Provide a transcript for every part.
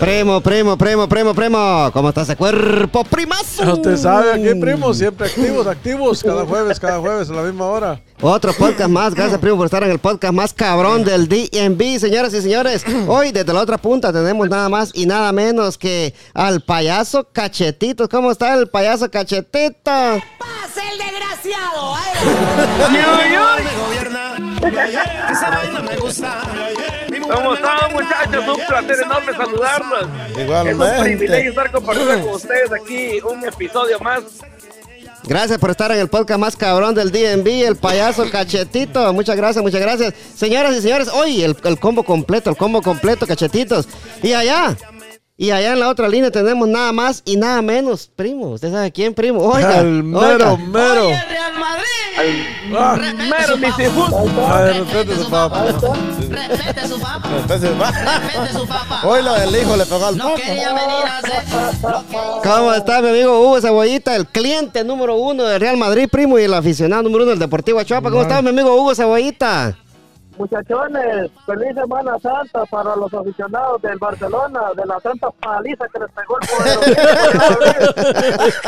Primo, primo, primo, primo, primo. ¿Cómo está ese cuerpo, primazo? Usted sabe, aquí, primo, siempre activos, activos, cada jueves, cada jueves, a la misma hora. Otro podcast más. Gracias, primo, por estar en el podcast más cabrón del DMV. Señoras y señores, hoy desde la otra punta tenemos nada más y nada menos que al payaso Cachetitos. ¿Cómo está el payaso Cachetito? ¡Pase el desgraciado! ¿Cómo están muchachos? Un placer enorme saludarlos. Es un Igualmente. privilegio estar compartiendo con ustedes aquí un episodio más. Gracias por estar en el podcast más cabrón del DMV, el payaso Cachetito. Muchas gracias, muchas gracias. Señoras y señores, hoy el, el combo completo, el combo completo, Cachetitos. Y allá, y allá en la otra línea tenemos nada más y nada menos, primo. ¿Usted sabe quién, primo? Oiga, Al mero, oiga. mero. Oye, Real Madrid. Mero, ay, respete su papá. Respete su papá. Entonces, va. Respete su papá. Hoy lo del hijo le pegó al No papá. quería venir a hacer ¿Cómo está mi amigo Hugo Cebollita, el cliente número uno del Real Madrid, primo, y el aficionado número uno del Deportivo Achuapa? ¿Cómo está mi amigo Hugo Cebollita? Muchachones, feliz Semana Santa para los aficionados del Barcelona, de la santa paliza que les pegó el poder.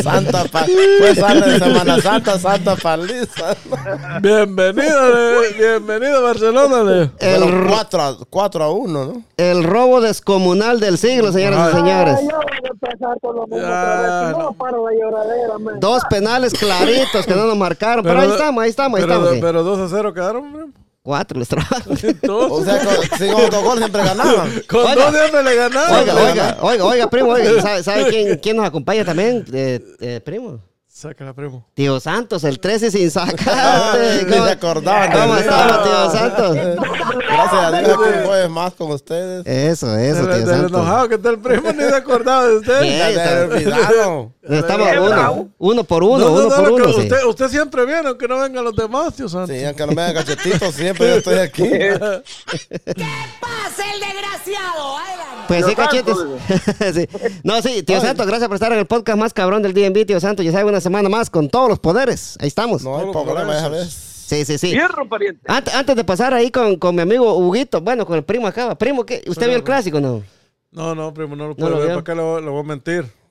Santa pa Pues sale de Semana Santa, Santa paliza. Bienvenido, bienvenido Barcelona. le. El, Pero ro- 4 a, 4 a 1, ¿no? el robo descomunal del siglo, señoras y señores. Ay, ya van a empezar con lo mismo Ya, otra vez. no. No paro de lloradera, man. Dos penales claritos que no nos marcaron, pero, ahí estamos, ahí estamos, ahí pero, estamos. sí. Pero 2 a 0 quedaron. Cuatro les trabaron. Dos. O sea, con, si con autogol siempre ganaban. Con Oiga. dos siempre le ganaron. Oiga, oiga, oiga, oiga, primo, oiga, ¿sabe, sabe quién, quién nos acompaña también, eh, eh, primo? Sácala, primo. Tío Santos, el 13 sin Ah, sacarte. Ni se acordaban de ¿Cómo estamos, tío Santos? Gracias a Dios que un jueves más con ustedes. Eso, eso, tío del Santos. enojado que está el primo, ni se acordaba de usted. Bien. Ya está. se había olvidado. Estamos Qué uno, uno por uno, No, no, uno no, por uno. sí. usted, siempre viene, aunque no vengan los demás, tío Santos. Sí, aunque no me hagan cachetitos, siempre yo estoy aquí. pase el desgraciado. Adelante. Pues sí, cachetes. sí. No, sí, tío Santos, gracias por estar en el podcast más cabrón del DMV, tío Santos. Ya sabe, una semana más con todos los poderes. Ahí estamos. No esa colores. vez. Sí, sí, sí. Hierro, pariente. Antes, antes de pasar ahí con, con mi amigo Huguito, bueno, con el primo acá. Primo, ¿qué? ¿usted vio el clásico no? No, no, primo, no lo puedo ver. ¿Para qué lo, lo voy a mentir?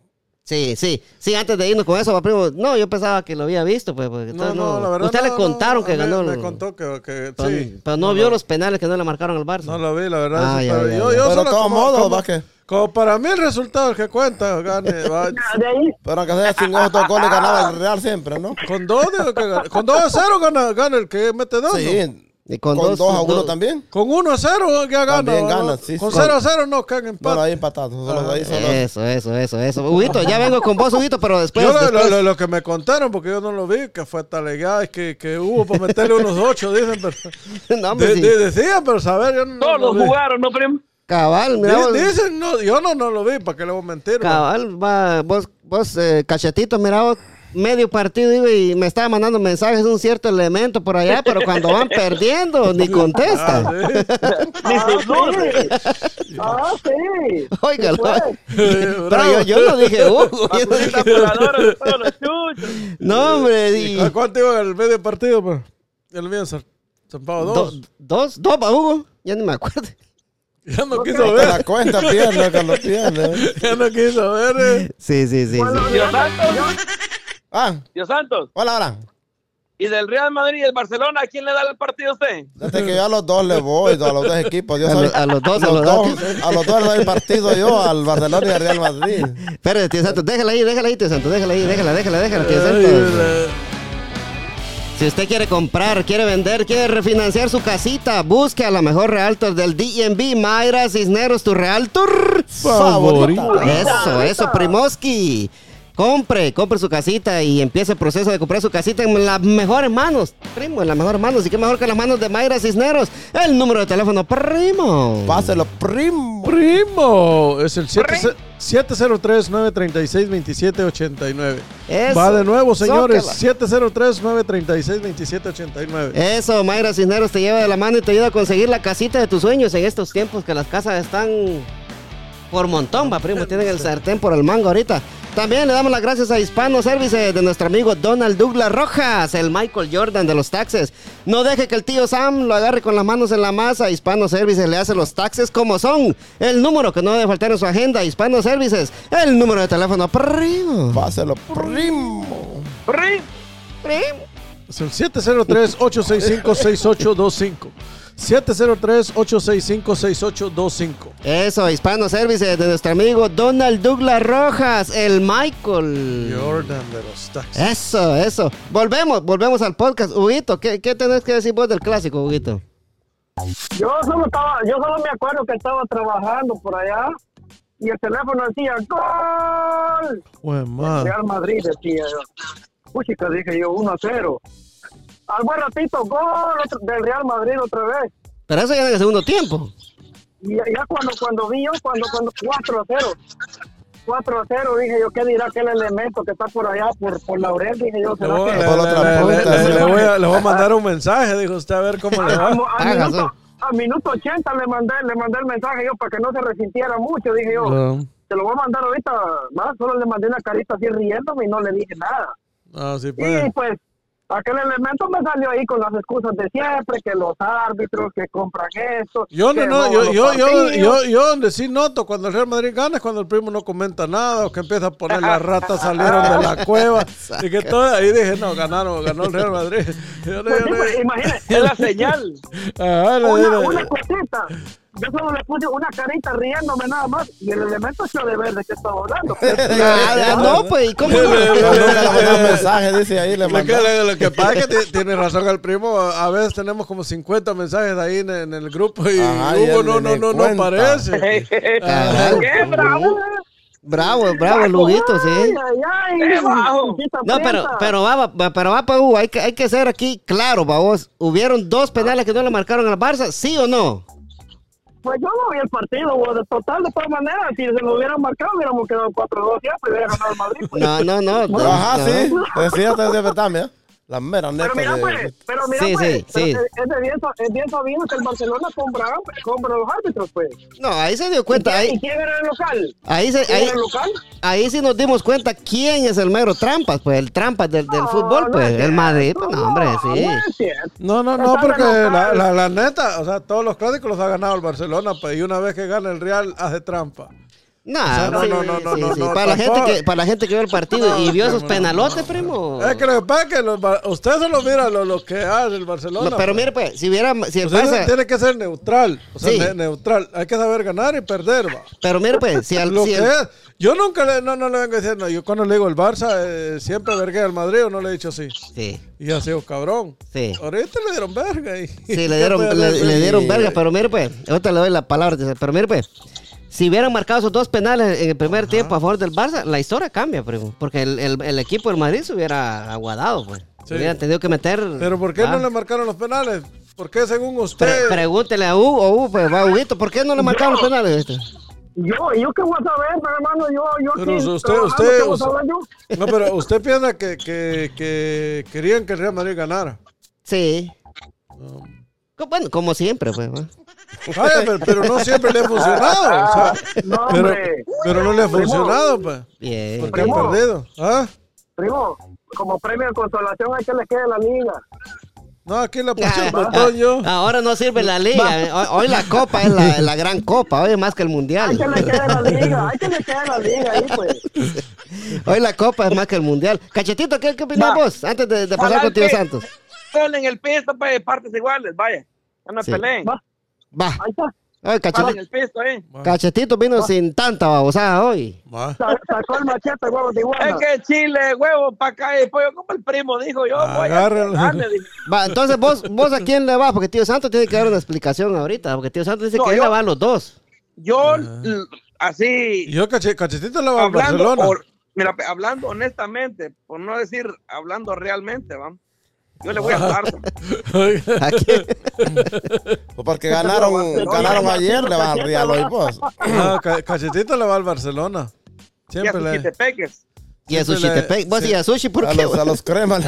Sí, sí. Sí, antes de irnos con eso, primo. No, yo pensaba que lo había visto, pues. Porque No, la verdad. Usted le contaron no, que me- ganó. Me el- contó que, que pero, sí. pero no, vio los penales que no le marcaron al Barça. No lo vi, la verdad. Ah, sí, ya, pero ya, yo, ya. yo Pero solo de todos como- modos, como- va que. Como para mí el resultado es el que cuenta, gane. va. De ahí, Pero aunque sea sin autogol, le ganaba el Real siempre, ¿no? Con dos, digo que gana. Con 2 a 0 gana, gana el que mete dos. ¿no? Sí. Y Con 2 a 1 dos- también. Con 1 a 0 ya gana. También ¿no? gana, sí, Con sí. 0 a 0 no, que en empate. Bueno, ahí empatados. Solo ahí solo. Eso, eso, eso, eso. Huguito, ya vengo con vos, Huguito, pero después. Yo lo, después- lo- lo- lo que me contaron, porque yo no lo vi, que fue tal legal, que, que hubo para meterle unos 8, dicen, pero... No, hombre, de- sí. de- decían, pero saber, yo no, no Todos lo vi. jugaron, ¿no, primo? Cabal, mira. Dicen, no, yo no, no lo vi, ¿para qué le voy a mentir? Cabal, va, vos, vos eh, cachetito, mira, vos, medio partido iba y me estaba mandando mensajes un cierto elemento por allá, pero cuando van perdiendo, ni contesta. Ah, sí. ah, sí. Ah, sí. Óigalo. Pues, Pero yo, yo no dije Hugo. yo no dije- voladora de todos los chuchos. No, hombre. y- ¿A ¿Cuánto iba el medio partido, pues? El mío, San San Pablo, do- dos. dos, dos para Hugo. Ya ni me acuerdo. Ya no quiso ver, la cuenta pierde, Carlos pierde. ya no quiso ver. eh. Sí, sí, sí. sí. Dios Santos, Ah, Dios Santos. hola, hola. ¿Y del Real Madrid y el Barcelona, a quién le da el partido a usted? Desde que yo a los dos le voy, a los dos equipos. Yo A soy- lo- a los dos, a a los dos. A los dos le doy partido yo, al Barcelona y al Real Madrid. Espérate, tío Santos, déjala ahí, déjala ahí, tío Santos, déjala ahí, déjala, déjala, déjala, tío Santos. Si usted quiere comprar, quiere vender, quiere refinanciar su casita, busque a la mejor realtor del DNB, Mayra Cisneros, tu realtor. Favorita. Eso, eso, Primoski. Compre, compre su casita y empiece el proceso de comprar su casita en las mejores manos. Primo, en las mejores manos. Y qué mejor que las manos de Mayra Cisneros. El número de teléfono, primo. Páselo, primo. Primo, es el 703-936-2789. Eso. Va de nuevo, señores. Zócala. 703-936-2789. Eso, Mayra Cisneros te lleva de la mano y te ayuda a conseguir la casita de tus sueños en estos tiempos que las casas están por montón, va, primo. Tienen el sartén por el mango ahorita. También le damos las gracias a Hispano Services de nuestro amigo Donald Douglas Rojas, el Michael Jordan de los taxes. No deje que el tío Sam lo agarre con las manos en la masa. Hispano Services le hace los taxes como son. El número que no debe faltar en su agenda, Hispano Services. El número de teléfono primo. Páselo, primo. Ri. Es el 703-865-6825. 703-865-6825. Eso, Hispano Services de nuestro amigo Donald Douglas Rojas, el Michael. Jordan de los taxis. Eso, eso. Volvemos, volvemos al podcast. Huguito, ¿qué, qué tenés que decir vos del clásico, Huguito? Yo solo estaba, yo solo me acuerdo que estaba trabajando por allá y el teléfono decía ¡Gol! Buen. Real Madrid decía yo. Puchica, dije yo, 1 a 0. Al buen ratito, gol otro- del Real Madrid otra vez. Pero eso ya en el segundo tiempo. Y ya ya cuando, cuando vi yo, cuando, cuando 4 a 0. 4 a 0, dije yo, ¿qué dirá aquel elemento que está por allá, por, por Laurel? Dije yo, ¿será voy, que...? le- voy a, le voy a mandar un mensaje, dijo usted, a ver cómo le A, va. a minuto, a minuto 80 le mandé, le mandé el mensaje yo para que no se resintiera mucho, dije yo. No, Te lo voy a mandar ahorita, más solo le mandé una carita así riéndome y no le dije nada. no, sí Y puede. pues aquel elemento me salió ahí con las excusas de siempre, que los árbitros, que compran esto. Yo no, no, yo, yo, yo, yo, yo donde sí noto cuando el Real Madrid gana es cuando el primo no comenta nada o que empieza a poner las ratas salieron de la cueva y que todo ahí dije, no, ganaron, ganó el Real Madrid. Yo Pues sí, yo le- pues, imagínate, Es la señal. Ajá, le una, una cosita. Yo solo le puse una carita riéndome nada más y el elemento echó de ver de qué estaba hablando. Ah, no, pues, ¿y cómo le mandó un mensaje, dice ahí, le mandó. que, lo, lo que pasa es que ti- tiene razón el primo. A veces tenemos como 50 mensajes ahí en, en el grupo y Hugo no, no, no, no. Ajá. ¡Qué bravo! Bravo, bravo, el Huguito, sí. Ay, ay, ay, ¡Qué bajo! No, pero, pero va, va, pero va, pa' Hugo, hay que, hay que ser aquí claro, vos. ¿Hubieron dos penales que no le marcaron al Barça? ¿Sí o no? Pues yo no vi el partido, güey. de total, de todas maneras, si se lo hubieran marcado, hubiéramos quedado 4-2 ya, pues hubiera ganado el Madrid. Pues. No, no, no. Ajá, no. sí. Decía usted de verdad, mira. La mera neta Pero mira, de... pues, pero mira, Sí, pues, sí, pero sí. Es, es de bien, sa- es bien sabido que el Barcelona compra, compra los árbitros, pues. No, ahí se dio cuenta. ¿Y Ahí, quién era el local? ahí, se, ¿Quién ahí, era el local? ahí sí nos dimos cuenta quién es el mero trampas, pues el trampas del, del No, fútbol, no pues es el Madrid, pues no, hombre, no sí. No, no, no, porque la, la neta, o sea, todos los clásicos los ha ganado el Barcelona, pues, y una vez que gana el Real, hace trampa. Nah, sea, no, no, no, no, sí, no, sí. no, para, la gente que, para la gente que vio el partido y vio esos penalotes, primo. Es que lo que pasa es que los usted solo mira lo, lo que hace el Barcelona. No, pero pues. mire, pues, si hubiera, si el Usted Barça, tiene que ser neutral, o sea, Sí. ne- neutral. Hay que saber ganar y perder, va. pero mire, pues, si al, Lo si que el- es, yo nunca le, no, no le vengo diciendo, yo cuando le digo el Barça, eh, siempre vergué al Madrid o no le he dicho sí. sí, Y ha sido cabrón. Sí. Ahorita le dieron verga. Y, sí, le dieron, ¿Qué le, le dieron verga, pero mire, pues, ahorita le doy la palabra, pero mire, pues, si hubieran marcado esos dos penales en el primer tiempo a favor del Barça, la historia cambia, primo, porque el, el, el equipo del Madrid se hubiera aguadado, pues. Sí. Hubieran tenido que meter. Pero ¿por qué Ah. no le marcaron los penales? ¿Por qué según Pre- usted? pregúntele a Hugo, Hugo, pues, va, Huguito, ¿por qué no le marcaron los penales? este? Yo, yo qué voy a saber, pero, hermano, yo, yo Pero aquí usted- usted- ¿qué voy a usted- yo? No, pero usted piensa que, que, que querían que el Real Madrid ganara. Sí. Co- Bueno, como siempre, pues. ¿va? Vaya, pero, pero no siempre le ha funcionado. o sea, No, pero, hombre. pero no le ha Primo. funcionado, pues. Bien. Porque han Primo. perdido. ¿Ah? Primo, como premio de consolación hay que le quede la liga. No, aquí la puse Ah, un botón yo. Ahora no sirve la liga. Hoy, hoy la copa es la, la gran copa. Hoy es más que el Hay mundial. que le quede la liga, hay que le quede la liga ahí, pues. Hoy la copa es más que el mundial. Cachetito, ¿qué, qué opinas Va. vos? Antes de, de pasar con Tío Santos. Gol en el piso, pues, partes iguales, vaya. Ya no Sí. peleen. Va, Va. ahí está. Paren Cachetito, el piso, eh. Cachetito vino sin tanta babosada hoy. Va. Sa- Sacó el machete, huevos de iguana. Es que chile, huevo, para acá y pollo, como el primo dijo yo. voy a Agárralo. Va, entonces vos, vos a quién le vas, porque Tío Santos tiene que dar una explicación ahorita, porque Tío Santos dice No, que él yo- le va a los dos. Yo, l- así, yo cache- cachetito le va hablando, Barcelona. por- mira, hablando honestamente, por no decir hablando realmente, ¿va? Yo le voy a. ¿A quién? Pues porque ganaron, ganaron ayer, le van al Real hoy, pues. No, ca- cachetito le va al Barcelona. Y a Siempre le. Y a Siempre Sushi te pe- Vos y a Sushi, ¿por A qué? los, a los cremas.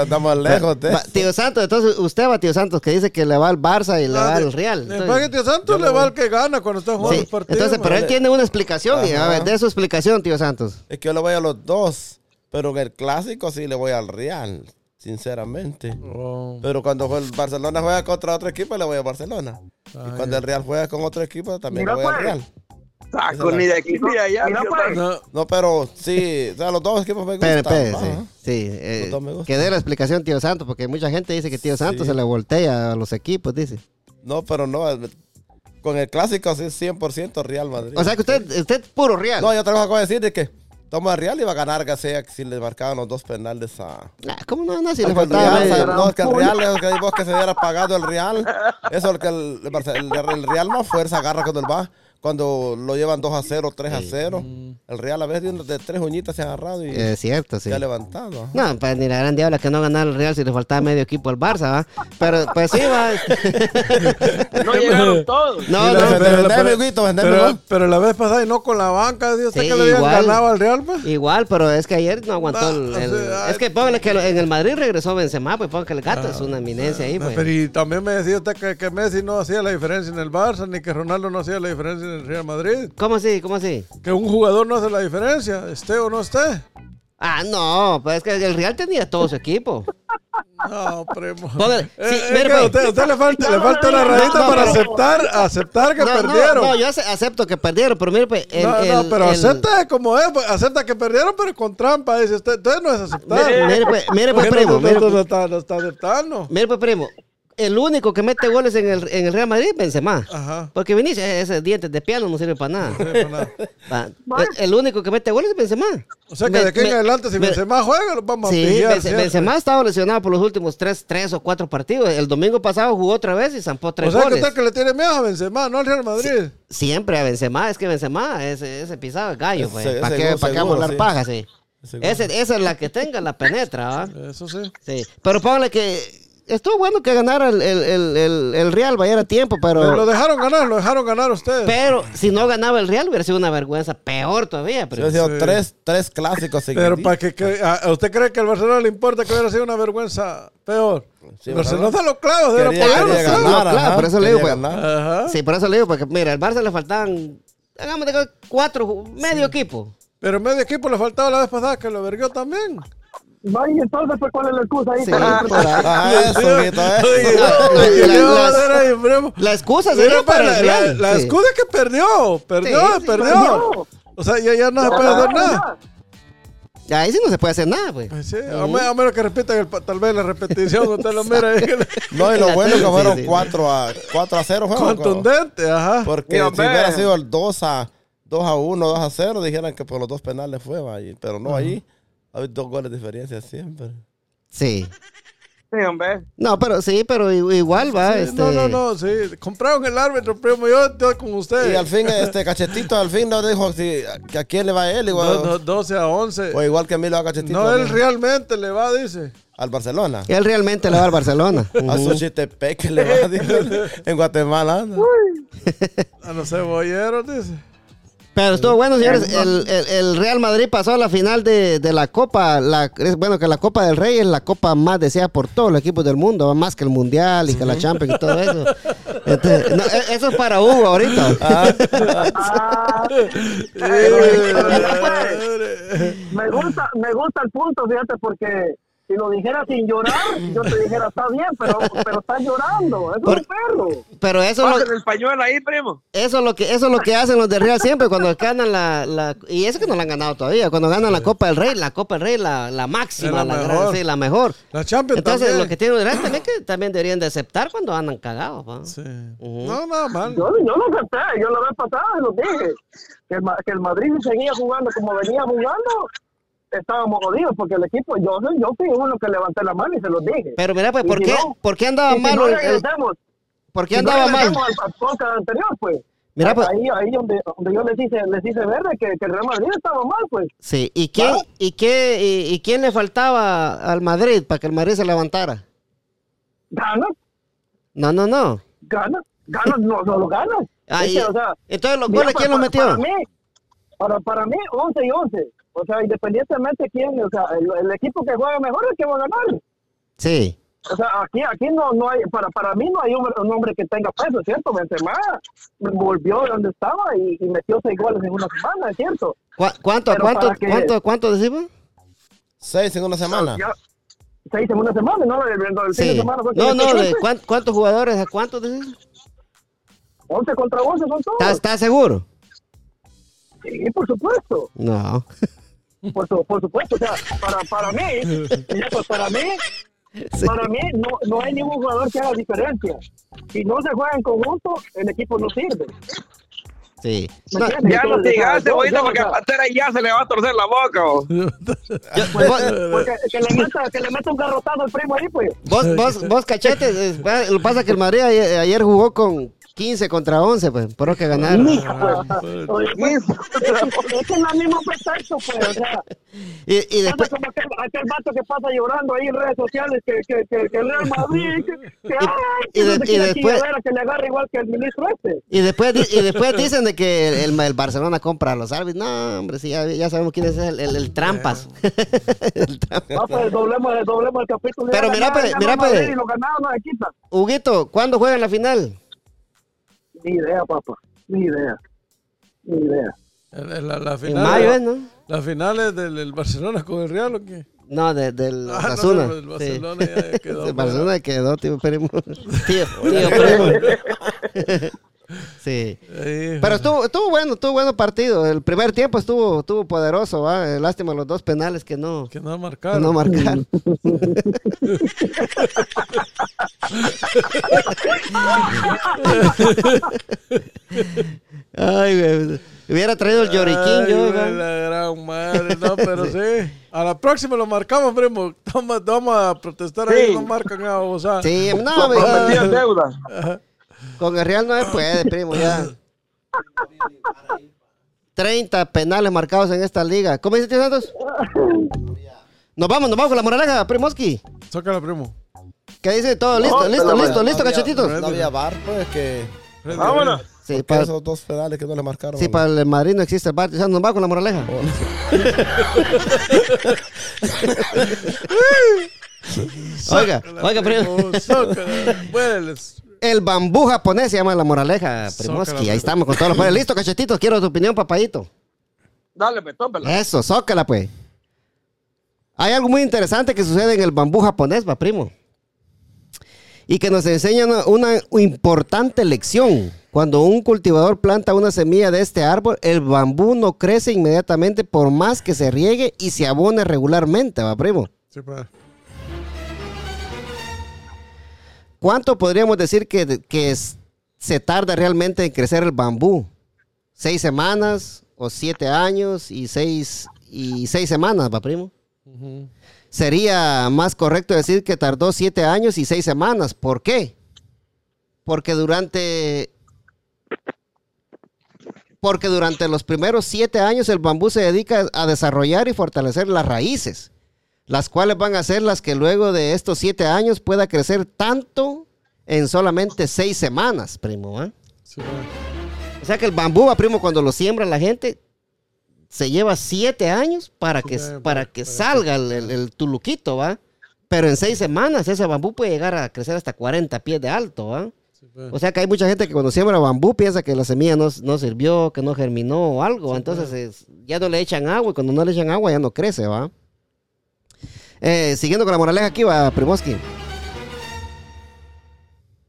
Andamos lejos de Va, tío Santos, entonces usted va, tío Santos, que dice que le va al Barça y le va al Real. Entonces- paquete Santos le va al que gana cuando está jugando Sí, los partidos. entonces, pero él tiene una explicación. y a ver, de su explicación, tío Santos. Es que yo le voy a los dos. Pero en el clásico sí le voy al Real. Sinceramente. Oh, Pero cuando el Barcelona juega contra otro equipo, le voy a Barcelona. y cuando el Real juega con otro equipo, también Mira, le voy al pues. Real. Saco ni de aquí ni de allá. Mira, tío pues. Santos. no, No, pero sí, o sea, los dos equipos me gustan. Espere, ajá. sí. sí eh, que dé la explicación, tío Santos, porque mucha gente dice que tío Santos Sí. se le voltea a los equipos, dice. No, pero no. Con el clásico sí es 100% Real Madrid. O sea que usted, usted es puro Real. No, yo te voy a decir de que toma el Real y va a ganar García si le marcaban los dos penales a. Ah, ¿Cómo no? No, si le el faltaba Real, no, es que el Real es que vos que se hubiera pagado el Real. Eso es lo que el, el el- el Real más fuerza agarra cuando él va. Cuando lo llevan 2 a 0, 3 a 0. El Real a veces de, de tres uñitas se ha agarrado y Es cierto, sí. se ha levantado. ajá. No, pues ni la gran diabla que no ganara el Real si le faltaba medio equipo al Barça, ¿va? Pero pues sí, va. No llegaron todos. No, no, pero- vendeme, pero- la vez pasada y no con la banca, Dios, Sí, que le habían igual. ganado al Real, pues. Igual, pero es que ayer no aguantó el... No, el- o sea, es que póngale que en el Madrid regresó Benzema, pues póngale que el gato es una eminencia ahí, pues. Pero y también me decía usted que, que Messi no hacía la diferencia en el Barça, ni que Ronaldo no hacía la diferencia en el Real Madrid. ¿Cómo así? ¿Cómo así? Que un jugador no hace la diferencia, esté o no esté. Ah, no, pues es que el Real tenía todo su equipo. No, primo. Póngale, sí, pues. a usted, le falta, le falta una rayita no, para pero- aceptar, aceptar que No, perdieron. no, yo ace- acepto que perdieron, pero mire, pues, el, no, no, el- pero el- acepta como es, pues, acepta que perdieron, pero con trampa, dice usted. Entonces no es aceptar. Mire, pues, mire, pues, ¿Por qué primo, no, no, mire, pues, está, no está aceptando. mire, pues, primo. El único que mete goles en el, en el Real Madrid Benzema. Ajá. Porque Vinicius, ese dientes de piano no sirve para nada. Sí, pues, nada. Va, el, único que mete goles es Benzema. O sea que Me- de aquí en adelante, si me- Benzema juega, lo vamos a Sí, pillar. Benze- siempre. Benzema ha estado lesionado por los últimos tres, tres o cuatro partidos. El domingo pasado jugó otra vez y zampó O tres sea que goles. usted que le tiene miedo a Benzema, no al Real Madrid. Siempre a Benzema, es que Benzema, ese, ese pisado es gallo, pues. Ese- ¿Para ese qué, gol pa' qué vamos a hablar sí. paja, sí? Ese, esa es la que tenga, la penetra, ¿va? Eso sí. Sí. Pero póngale que estuvo bueno que ganara el, el, el, el, el Real, vaya a tiempo, Pero lo pero... dejaron ganar, lo dejaron ganar ustedes. Pero si no ganaba el Real hubiera sido una vergüenza peor todavía. Yo Pero, he sido Sí. tres, tres clásicos Pero para que, que- ¿a usted cree que al Barcelona le importa que hubiera sido una vergüenza peor? Sí, El Barcelona da los clavos, ganar, claro, ajá, por eso le digo, pues. sí, por eso le digo, porque mira, al Barça le faltaban, hagamos de cuatro, medio equipo. Pero medio equipo le faltaba la vez pasada que lo verguió también. Va, y entonces, pues, ¿cuál es la excusa ahí? Sí, por ahí. Ajá, eso, Huguito, eh. Oye, La- ¿qué la- le vamos a las- hacer ahí, primo? La excusa Mira, sería pues, para la, el la- Real. la sí. excusa que perdió, perdió, Sí, sí, perdió. perdió. O sea, ya, ya no se puede hacer nada. Ahí sí no se puede hacer nada, pues. Pues sí, a, me- a menos que repitan el pa- tal vez la repetición, usted lo mira No, y lo bueno es que fueron sí. 4 a, 4 a 0. fueron, contundente, ajá. Porque Y, si hombre. hubiera sido el 2 a, 2 a 1, 2 a 0, dijeran que por los dos penales fue, pero no, ahí hay dos goles de diferencia siempre. Sí. Sí, hombre. No, pero sí, pero i- igual va. Sí, este... No, no, no, sí. Compraron el árbitro, primo. Yo estoy con usted. Y al fin, este cachetito, al fin no dijo si, que a quién le va a él, igual, do- 12 a 11. o igual que a mí le va a cachetito. No, a él realmente le va, dice. Al Barcelona. Él realmente le va al Barcelona. A Ujú. Xochitepec que le va, dijo, en Guatemala. anda. A los cebolleros, dice. Pero estuvo bueno, señores. El, el- el Real Madrid pasó a la final de, de la Copa. La, es bueno que la Copa del Rey es la copa más deseada por todos los equipos del mundo, más que el Mundial y que la Champions y todo eso. Entonces, no, e- eso es para Hugo ahorita. Ah, me gusta, me gusta el punto, fíjate, porque si lo dijera sin llorar, yo te dijera, está bien, pero, pero está llorando, es Por- un perro. Pero eso es lo, el pañuelo ahí, primo. eso es lo que eso es lo que hacen los de Real siempre cuando ganan la, la y eso que no la han ganado todavía cuando ganan la Copa del Rey la Copa del Rey la, la máxima Es la la, gran- mejor. sí, la mejor La Champions entonces también. lo que tienen los de Real también que también deberían de aceptar cuando andan cagados ¿va? Sí. No, nada mal. Yo, yo lo acepté, yo la vez pasada lo dije, que el, que el Madrid seguía jugando como venía jugando, estábamos jodidos, porque el equipo, yo, yo fui uno que levanté la mano y se los dije. pero mira pues ¿por si qué no- por qué andaba si mal no por qué si no andaba mal al, al anterior, pues. Mira, pues- ahí, ahí donde, donde yo les hice, les hice ver que, que el Real Madrid estaba mal, pues. sí y quién Claro. y qué y, y quién le faltaba al Madrid para que el Madrid se levantara Gana, no no no gana, gana, no, no lo. Ah, Es y- que, o sea, entonces los mira, goles quién para- los metió Para mí, para, para mí, 11 y 11. O sea, independientemente de quién, o sea, el, el equipo que juega mejor es el que va a ganar. Sí. O sea, aquí, aquí no, no hay, para, para mí no hay un, un hombre que tenga peso, ¿cierto? Benzema volvió de donde estaba y, y metió seis goles en una semana, ¿es cierto? ¿Cu- ¿Cuánto, Pero cuánto, que- cuánto, cuánto decimos? Seis en una semana. Ya, seis en una semana, ¿no? El, el- el fin de Sí. semana fue No, no, de 15, cuán- ¿cuántos jugadores? ¿A cuántos decís? 11 contra 11 son todos. ¿Estás estás seguro? Sí, por supuesto. No. Por, su- por supuesto, o sea, para, para mí, ya, pues, para mí, Sí. para mí no, no hay ningún jugador que haga diferencia. Si no se juega en conjunto, el equipo no sirve. Sí. ¿Me No, entiendes? Ya no yo- cebollita, yo, porque a Pantera ya se le va a torcer la boca. yo- pues, vos, porque que le meta, que le meta un garrotazo al primo ahí, pues. vos, vos, vos, cachetes, es- va- lo que pasa es que el Madrid ayer, ayer jugó con 15 contra 11, pues, por lo que ganaron. Pues. Pues, es, que- es la misma pretexto, pues. O sea, Y, y después, como aquel, aquel vato que pasa llorando ahí en redes sociales que, que, que, que el Real Madrid, que, que, ay, y no sé y qué después- que le agarra igual que el ministro este. y después, y después dicen de que el, el Barcelona compra a los árbitros. No, hombre, sí, ya, ya sabemos quién es el, el, el trampas. El trampas. Ah, pues doblemos, doblemos el capítulo. Pero mira, pues, mira, no pues. Y no. Huguito, ¿cuándo juegan la final? Ni idea, papá. Ni idea. Ni idea. La, la, la En final, mayo, ¿eh, no? ¿Las finales del, del Barcelona con el Real o qué? No, de, del Ah, no, Osasuna. del Sí. Barcelona ya quedó. El Barcelona quedó, tío primo. Tío, tío primo. Sí. Ahí, Pero estuvo, estuvo bueno, estuvo bueno partido. El primer tiempo estuvo, estuvo poderoso, ¿va? Lástima los dos penales que no, que no que marcaron. no marcaron. Ay, güey. Hubiera traído el lloriquín Ay, yo, güey, ¿va? la gran madre, no, pero sí. A la próxima lo marcamos, primo. Toma, vamos a protestar ahí, Sí. no marcan a o sea. Sí, no, en deuda. Con el Real no se puede, primo, ya. 30 penales marcados en esta liga. ¿Cómo dice tío Santos? Nos vamos, nos vamos con la moraleja, primoski. Sácala, primo. ¿Qué dice? Todo listo, No, listo, listo, listo, no cachetitos. No había bar, pues que. Vámonos. Sí, para, esos dos pedales que no le marcaron. sí, para el Madrid no existe el bar. Ya Nos vamos con la moraleja. Oiga, Sácala, oiga, primo. El bambú japonés se llama la moraleja, primoski. Ahí estamos con todos los poderes. Listo, cachetitos. Quiero tu opinión, papadito. Dale, pues, tómela. Eso, zócala, pues. Hay algo muy interesante que sucede en el bambú japonés, va, primo. Y que nos enseña una, una importante lección. Cuando un cultivador planta una semilla de este árbol, el bambú no crece inmediatamente por más que se riegue y se abone regularmente, va, primo. Sí, pa. ¿Cuánto podríamos decir que, que es- se tarda realmente en crecer el bambú? ¿Seis semanas o siete años y seis, y seis semanas, va, primo? Sería más correcto decir que tardó siete años y seis semanas. ¿Por qué? Porque durante... Porque durante los primeros siete años el bambú se dedica a desarrollar y fortalecer las raíces, las cuales van a ser las que luego de estos siete años pueda crecer tanto en solamente seis semanas, primo. Sí, pa. O sea que el bambú, primo, cuando lo siembra la gente, se lleva siete años para que, Sí, para que salga el, el- el tuluquito, ¿va? Pero en seis semanas ese bambú puede llegar a crecer hasta 40 pies de alto, ¿va? Sí, pa. O sea que hay mucha gente que cuando siembra bambú piensa que la semilla no, no sirvió, que no germinó o algo. Entonces es- ya no le echan agua y cuando no le echan agua ya no crece, ¿va? Eh, siguiendo con la moraleja aquí, va, Primoski.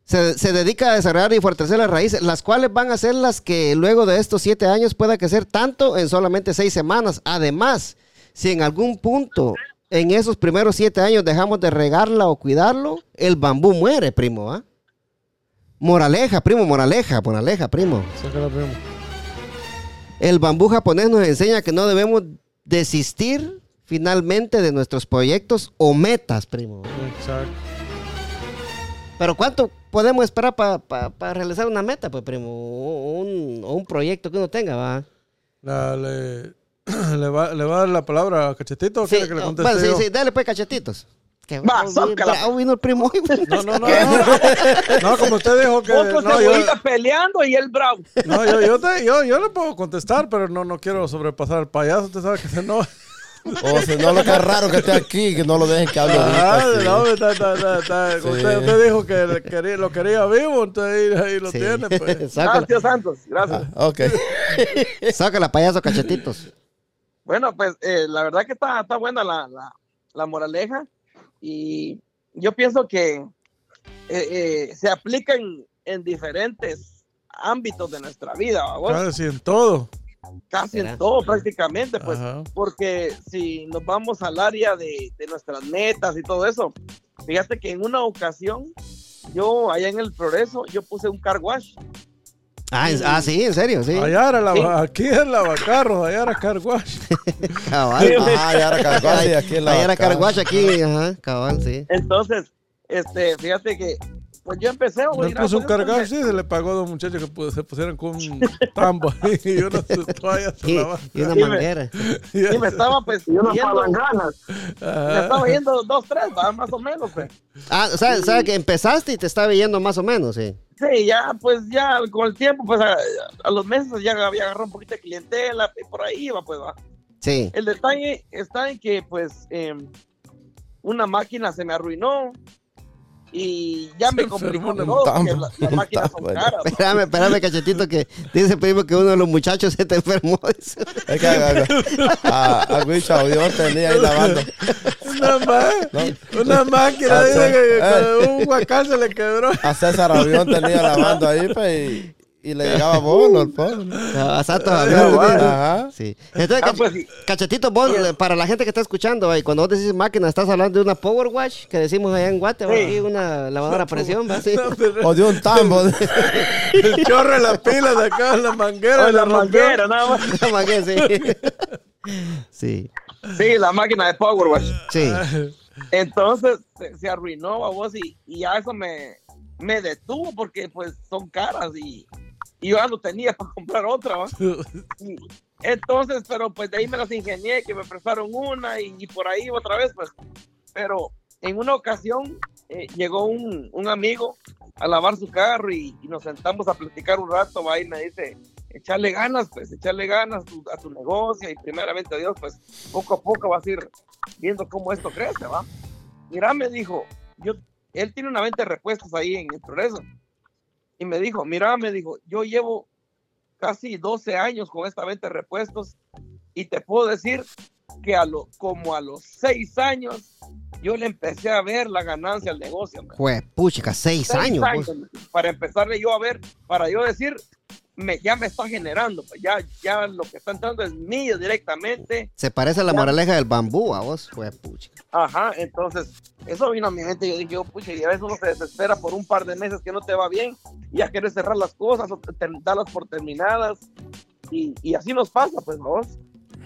Se, se dedica a desarrollar y fortalecer las raíces, las cuales van a ser las que luego de estos siete años pueda crecer tanto en solamente seis semanas. Además, si en algún punto en esos primeros siete años dejamos de regarla o cuidarlo, el bambú muere, primo, ¿ah? Moraleja, primo, moraleja, moraleja, primo. Primo. El bambú japonés nos enseña que no debemos desistir finalmente de nuestros proyectos o metas, primo. Exacto. Pero ¿cuánto podemos esperar para realizar una meta, pues, primo? O un, o un proyecto que uno tenga, ¿va? La- le, le, va, ¿Le va a dar la palabra a Cachetito o Sí, quiere que le conteste bueno, sí, yo? sí, dale pues cachetitos. Qué Va, vino el primo. No, no, no. No, No, como usted dijo que. Con No, yo, peleando y él bravo. no, yo, yo, te- yo, yo le puedo contestar, pero no, no quiero sobrepasar al payaso. Usted sabe que se no. O si no, lo que es raro que esté aquí, que no lo dejen que hable Ah, ahorita. sí. no, está, está, está, está. Sí. Usted, usted dijo que le quería- lo quería vivo, entonces ahí, ahí lo Sí. tiene. Pues. Gracias, Santos. Gracias. Ok. sácala, payaso cachetitos. Bueno, pues eh, la verdad que está, está buena la, la, la moraleja y yo pienso que eh, eh, se aplica en, en diferentes ámbitos de nuestra vida, ¿va? Claro, sí, en todo. Casi ¿Será? en todo prácticamente, pues Ajá. porque si nos vamos al área de, de nuestras metas y todo eso, fíjate que en una ocasión yo allá en el progreso yo puse un car wash Ah, ah, sí, en serio, sí. Allá era la, Sí. aquí es lavacarros, allá era carwash. Cabal. Ah, ya era y aquí era aquí, ajá, cabal, sí. entonces este fíjate que pues yo empecé a No oír puso un eso, cargash, sí, se le pagó a dos muchachos que pu- se pusieran con un tambo ahí y una toalla se Y, y una Sí, me- manguera. y me estaba pues Y unas yendo, palanganas. me Ajá. estaba yendo dos tres ¿va? más o menos pues. Ah, o sea, o sea, que empezaste y te estaba yendo más o menos, sí. Sí, ya, pues ya con el tiempo, pues a, a los meses ya había agarrado un poquito de clientela y por ahí iba, pues va. Sí. El detalle está en que, pues, em, una máquina se me arruinó y ya Se me complicó todo, la- las máquinas son Bueno. caras. Espérame, espérame, cachetito, que dice primo que uno de los muchachos se te enfermó. Es que a, a, a tenía ahí lavando. Una, ma- una máquina dice que, que Eh. un guacal se le quebró. A César Avión tenía lavando ahí, pues, y, y le llegaba bono al pobre. Ah, bueno. dice. Ajá. Sí. Entonces, Ah, pues, cachetito, vos, eh, para la gente que está escuchando, y cuando vos decís máquina, estás hablando de una Power Wash que decimos allá en Guate. Sí. Una lavadora a presión, ¿va? Sí. No, pero O de un tambo. el chorro de la pila de acá, la manguera. O la rompió. manguera, nada más. Una manguera, sí. Sí. Sí, la máquina de Power Wash. Sí. Entonces se, se arruinó a vos y, y a eso me, me detuvo porque pues son caras y, y yo ya no tenía para comprar otra. ¿va? Y entonces, pero pues de ahí me las ingenié, que me prestaron una y, y por ahí otra vez, pues. Pero en una ocasión eh, llegó un, un amigo a lavar su carro y, y nos sentamos a platicar un rato, va y me dice, echarle ganas, pues, echarle ganas tu- a tu negocio y primeramente Dios, pues, poco a poco vas a ir viendo cómo esto crece, ¿va? Mira, me dijo, yo, él tiene una venta de repuestos ahí en el progreso. Y me dijo, mira, me dijo, yo llevo casi 12 años con esta venta de repuestos y te puedo decir que a lo, como a los 6 años yo le empecé a ver la ganancia al negocio. hombre. Jue, puchica, seis, Seis años. pues. para empezarle yo a ver, para yo decir, me, ya me está generando, pues ya, ya lo que está entrando es mío directamente. Se parece a la Ya. moraleja del bambú, a vos. Jue, puchica. Ajá, entonces eso vino a mi mente. Yo dije, oh, pucha, y a veces uno se desespera por un par de meses que no te va bien y ya quieres cerrar las cosas o ter- darlas por terminadas. Y, y así nos pasa, pues, vos.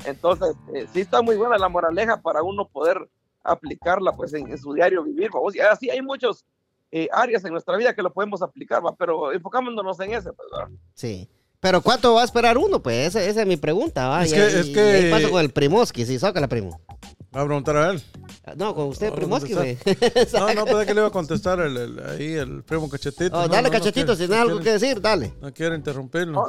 Entonces, eh, sí está muy buena la moraleja para uno poder aplicarla, pues, en, en su diario vivir, vos. Y así hay muchos eh, áreas en nuestra vida que lo podemos aplicar, ¿va? pero enfocándonos en ese, pues. Sí. Pero ¿cuánto va a esperar uno? Pues esa, esa es mi pregunta, ¿va? Es Y que- es y que- ahí paso con el Primoski, sí, la primo. Va a preguntar a él. No, con usted, Primoski, güey. No, no, pensé que le iba a contestar el, el- ahí el primo cachetito. Oh, No, dale, no, no cachetito, quiere- si no tienes algo que decir, dale. No quiere interrumpirlo.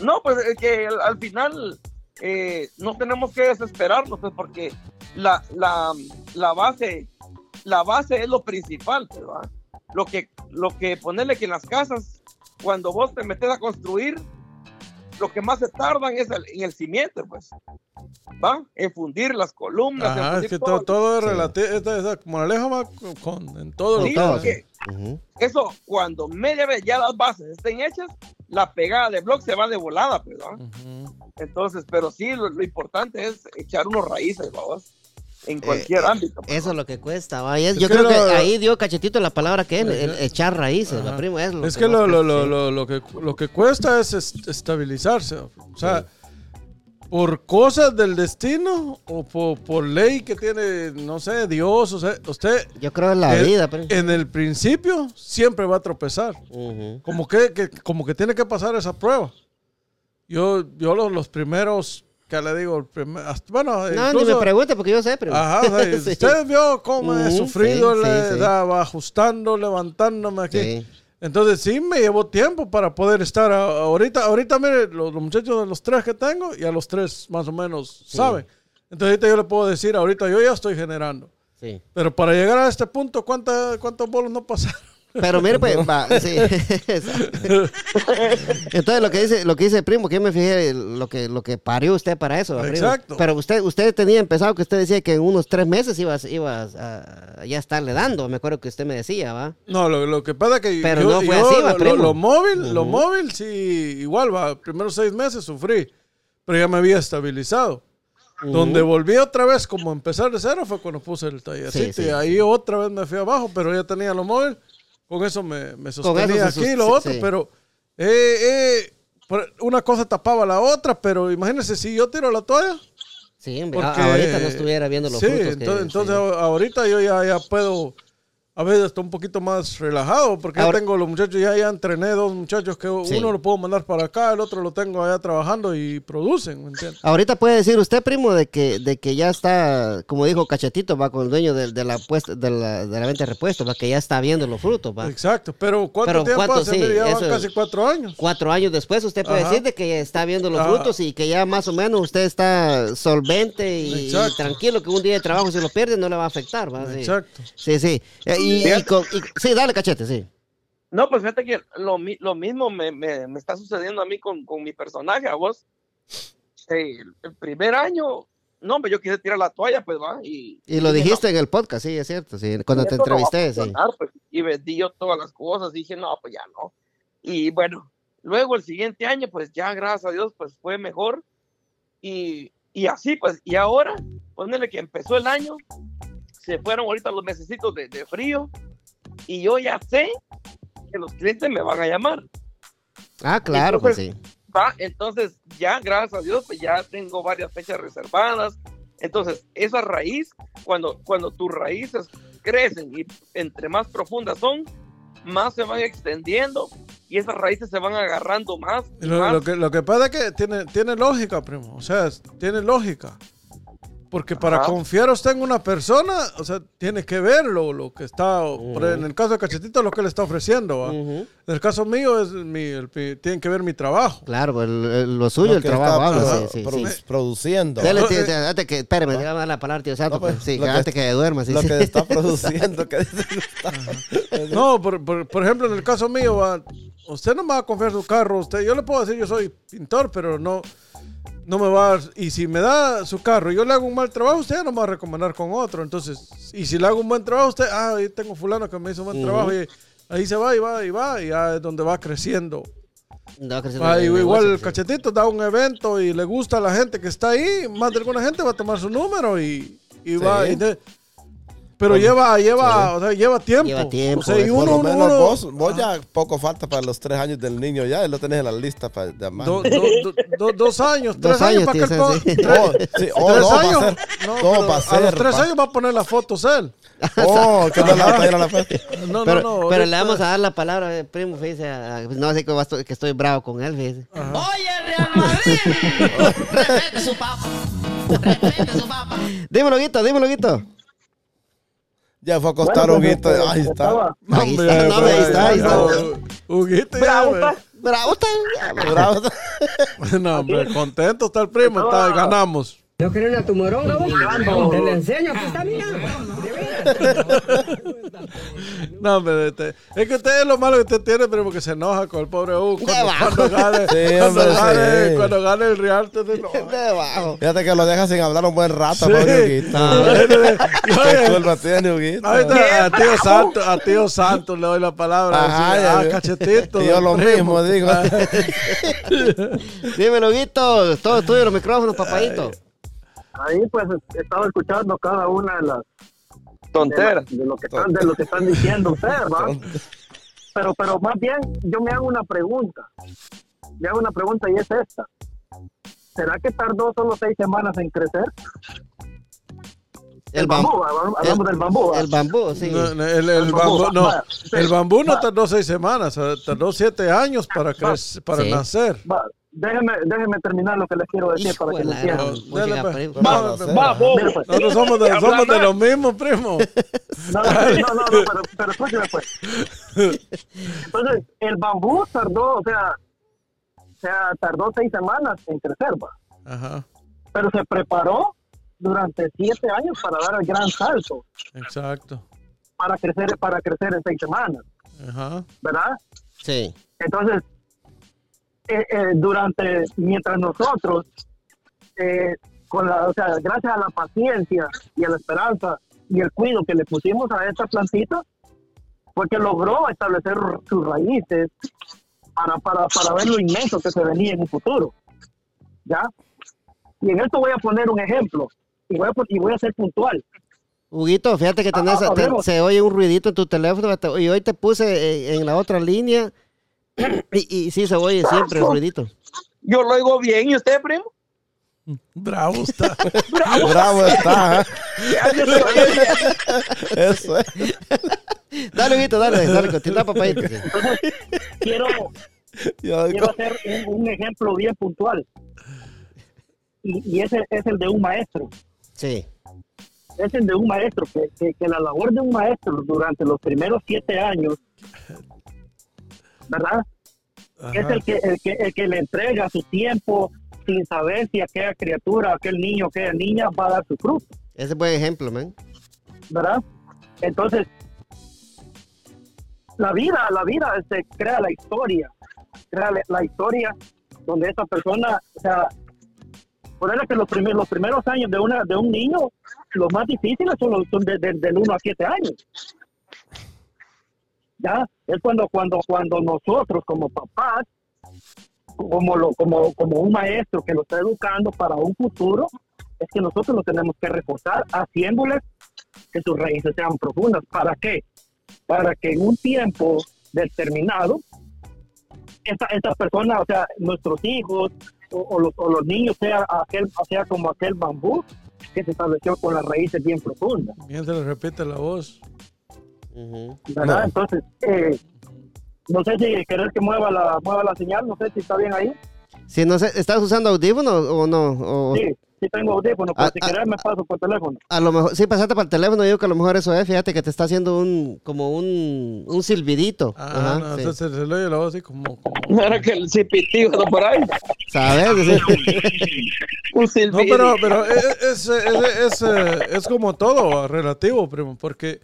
No, pues es que al, al final eh, no tenemos que desesperarnos, pues, porque la, la, la base, la base es lo principal, pues, ¿va? Lo que, lo que ponerle que en las casas, cuando vos te metes a construir, lo que más se tardan es el- en el cimiento, pues, ¿va? En fundir las columnas. en Ajá, es fundir que todo. todo, todo es Sí. relativo. Esta, esa moraleja va con, con- en todo Sí, lo que porque Ujú. eso, cuando media vez ya las bases estén hechas, la pegada de bloque se va de volada, pues, ¿va? Ujú. Entonces, pero sí, lo, lo importante es echar unos raíces, vamos, en cualquier eh, ámbito. pues, Eso es lo que cuesta, yo creo que lo- ahí dio cachetito la palabra que es, el, echar raíces, Ajá. ¿va, primo? Es, lo Es que lo, lo, cuesta, lo, sí. lo, lo que, lo que cuesta es est- estabilizarse. O sea, por cosas del destino o por, por ley que tiene, no sé, Dios, o sea, usted Yo creo en la eh, vida, en el principio siempre va a tropezar. Como que, que- como que tiene que pasar esa prueba. Yo, yo los, los primeros que le digo, el primer- hasta- bueno, No, ni me pregunte porque yo sé, primo. Ajá, o sea, Sí. usted vio cómo he Ujú, sufrido, sí, le sí, daba ajustando, levantándome aquí. Entonces sí me llevó tiempo para poder estar a- ahorita. Ahorita, mire, los, los muchachos de los tres que tengo, ya los tres más o menos saben. Entonces ahorita yo le puedo decir, ahorita yo ya estoy generando. Sí. Pero para llegar a este punto, ¿cuánta, ¿cuántos bolos no pasaron? Pero mire, pues, va, sí. Entonces lo que dice, lo que dice el primo, que yo me fijé lo que, lo que parió usted para eso, ¿va, primo? Exacto. Pero usted, usted tenía empezado que usted decía que en unos tres meses ibas, ibas a ya estarle dando. Me acuerdo que usted me decía, ¿va? No, lo, lo que pasa es que Pero yo, no fue yo así, va, lo, primo. lo- lo móvil, lo móvil sí, igual va, primeros seis meses sufrí, pero ya me había estabilizado. Donde volví otra vez como a empezar de cero fue cuando puse el tallercito Sí, sí, y ahí otra vez me fui abajo, pero ya tenía lo móvil, con eso me, me sostenía aquí sus- lo otro, sí. pero eh, eh, una cosa tapaba la otra, pero imagínense si yo tiro la toalla. Sí, Porque, ahorita no estuviera viendo los sí, frutos. que- entonces, entonces sí. a- ahorita yo ya, ya puedo, a veces estoy un poquito más relajado, porque Ahora- ya tengo los muchachos, ya, ya entrené dos muchachos que Sí. uno lo puedo mandar para acá, el otro lo tengo allá trabajando y producen, ¿me entiendes? Ahorita puede decir usted, primo, de que, de que ya está, como dijo Cachetito, va con el dueño de, de la, puesta, de, la, de la venta de repuestos, va que ya está viendo los frutos, va. Exacto, pero ¿cuánto Pero tiempo ¿cuánto? hace? Sí, ya van casi cuatro años. Cuatro años después usted puede Ajá. decir de que ya está viendo los Ajá. frutos y que ya más o menos usted está solvente y, tranquilo que un día de trabajo si lo pierde no le va a afectar, ¿va? Sí. Exacto. Sí, sí. Eh, Y, y con- y- sí, dale cachete, sí. No, pues fíjate que lo, lo mismo me, me- me está sucediendo a mí con, con mi personaje, a vos. Eh, el, primer año, no, hombre, yo quise tirar la toalla, pues va. Y, Y lo dijiste en el podcast, sí, es cierto, sí, cuando no, te esto no entrevisté, sí. pues, y vendí yo todas las cosas, dije, no, pues ya no. Y bueno, luego el siguiente año, pues ya, gracias a Dios, pues fue mejor. Y, y así, pues, y ahora, ponele que empezó el año, se fueron ahorita los mesecitos de, de frío, y yo ya sé que los clientes me van a llamar. Ah, claro, pues sí. Entonces, Va, entonces ya, gracias a Dios, pues ya tengo varias fechas reservadas. Entonces, esa raíz, cuando, cuando tus raíces crecen y entre más profundas son, más se van extendiendo y esas raíces se van agarrando más. y Lo, más. lo que, lo que pasa es que tiene, tiene lógica, primo. O sea, tiene lógica. Porque para Ajá. confiar usted en una persona, o sea, tiene que ver lo, lo que está, en el caso de Cachetito, lo que le está ofreciendo. En el caso mío, es mi, el- mi- tienen que ver mi trabajo. Claro, el- el- lo suyo, Lo el trabajo, está sí, sí, produ- sí. produciendo. Dele, No, tío, tío, antes que, espérame, déjame dar la palabra, tío Santo, No, pues, pues, sí, lo que que- antes que duerma, sí, lo sí. que está produciendo. que No, por, por- por ejemplo, en el caso mío, ¿va? usted no me va a confiar su carro. Usted, yo le puedo decir, yo soy pintor, pero no, no me va a... dar- Y si me da su carro y yo le hago un mal trabajo, usted ya no me va a recomendar con otro. Entonces, y si le hago un buen trabajo, usted, ah, ahí tengo fulano que me hizo un buen trabajo y ahí se va y va y va y ya es donde va creciendo. Ah, el y negocio, igual el sí. cachetito da un evento y le gusta a la gente que está ahí, más de alguna gente va a tomar su número y, y va... y de- pero lleva, lleva, o sea, lleva tiempo. Lleva tiempo, O sea, y uno, lo uno- vos, vos ya poco falta para los tres años del niño ya, y lo tenés en la lista para llamar. Do- do- do- do- dos años, Dos tres años, años, para que tres- Oh, sí, oh, tres no, va a años. ser. No, No, pero va a a ser, los tres pa. años va a poner las fotos él. Oh, que no la va a ir a la fiesta. No, Pero, no, no. pero ahorita- le vamos a dar la palabra, eh, primo, fíjese, a- a- no así que, que estoy bravo con él, fíjese. Oye, Real Madrid. Respete su papa. Respete su papa. Dímelo, Guito, dímelo, Guito. Ya fue a acostar Bueno, un pues, guito. este, Ahí está. Ahí está, no, ahí está, ahí ya, está. Huguito, Bravo, está. Bravo está. Bravo. No, hombre, contento está el primo, está, ganamos. ¿No quieren a tu morón, Te le enseño, aquí está, mira. No, hombre, este, es que usted es lo malo que usted tiene, primo, que se enoja con el pobre Hugo cuando, gane, Sí, cuando, hombre, gane sí. cuando gane el Real. te enoja. Debajo. Fíjate que lo deja sin hablar un buen rato, Sí. pobre Huguito. ¿Qué Oye, culpa tiene, Huguito? Ahorita a tío Santos, a tío Santos le doy la palabra. Ajá, así, ya ah, cachetito. Yo lo primo. mismo, digo. Dímelo, Guito. Todo tuyo, los micrófonos, papadito. Ahí pues estaba escuchando cada una de las de, Tonteras. de lo que están de lo que están diciendo ustedes, ¿va? Pero pero más bien yo me hago una pregunta. Me hago una pregunta y es esta. ¿Será que tardó solo seis semanas en crecer? El bambú, bambú. hablamos del bambú. El bambú, sí. No, el, el El bambú, bambú, no, va, sí, el bambú no va. tardó seis semanas, eh, tardó siete años para, crec- para Sí. nacer. Déjeme, déjeme terminar lo que les quiero decir Hijo para que lo entiendan. gran música, Dale, pues. primo. Va, Va, va, vos. Mira, pues. Nosotros somos de, somos de lo mismo, primo. No, no, no, no, pero, pero escúcheme pues. Entonces, el bambú tardó, o sea, o sea, tardó seis semanas en crecer, va. Ajá, pero se preparó durante siete años para dar el gran salto, exacto. para crecer, para crecer en seis semanas, Ajá. ¿verdad? Sí. Entonces, eh, eh, durante, mientras nosotros, eh, con la, o sea, gracias a la paciencia y a la esperanza y el cuidado que le pusimos a esta plantita, fue que logró establecer sus raíces para, para, para ver lo inmenso que se venía en un futuro. ¿Ya? Y en esto voy a poner un ejemplo y voy a, y voy a ser puntual. Huguito, fíjate que tenés, Ah, te- se oye un ruidito en tu teléfono te- y hoy te puse eh, en la otra línea y, y sí se oye siempre el ruidito. Yo lo oigo bien, ¿y usted, primo? Bravo está. Bravo está. ¿eh? Eso es. Dale, Huguito, dale, dale, continúa. Entonces, quiero, quiero hacer un, un ejemplo bien puntual. Y, y ese es el de un maestro. Sí, Es el de un maestro, que, que, que la labor de un maestro durante los primeros siete años, ¿verdad? Es el que, el, que, el que le entrega su tiempo sin saber si aquella criatura, aquel niño, aquella niña va a dar su fruto, ese es buen ejemplo, man. ¿verdad? Entonces, la vida, la vida se crea la historia, crea la, la historia donde esa persona, o sea, ponerle que los primeros, los primeros años de una de un niño, los más difíciles son los son de- de- del 1 a 7 años. Ya, es cuando cuando cuando nosotros como papás como lo como como un maestro que lo está educando para un futuro, es que nosotros lo tenemos que reforzar haciéndoles que sus raíces sean profundas. ¿Para qué? Para que en un tiempo determinado, esta, esta persona, o sea, nuestros hijos o, o los, o los niños, sea, aquel, sea como aquel bambú que se estableció con las raíces bien profundas. Mientras le repite la voz. ¿Verdad? No. Entonces, eh, no sé si querés que mueva la, mueva la señal, no sé si está bien ahí. Si no sé, ¿estás usando audífono o no? O- Sí, sí tengo audífono, pero Ah, si ah, querés me paso por teléfono. A lo mejor, sí, pasaste para el teléfono, yo que a lo mejor eso es, fíjate que te está haciendo un, como un, un silbidito. Ah, Ajá, no, sí. entonces se le oye la voz así como. como- No era que el anda por ahí. ¿Sabes? Sí. Un No, silbido. pero, pero es, es, es, es, eh, es como todo relativo, primo, porque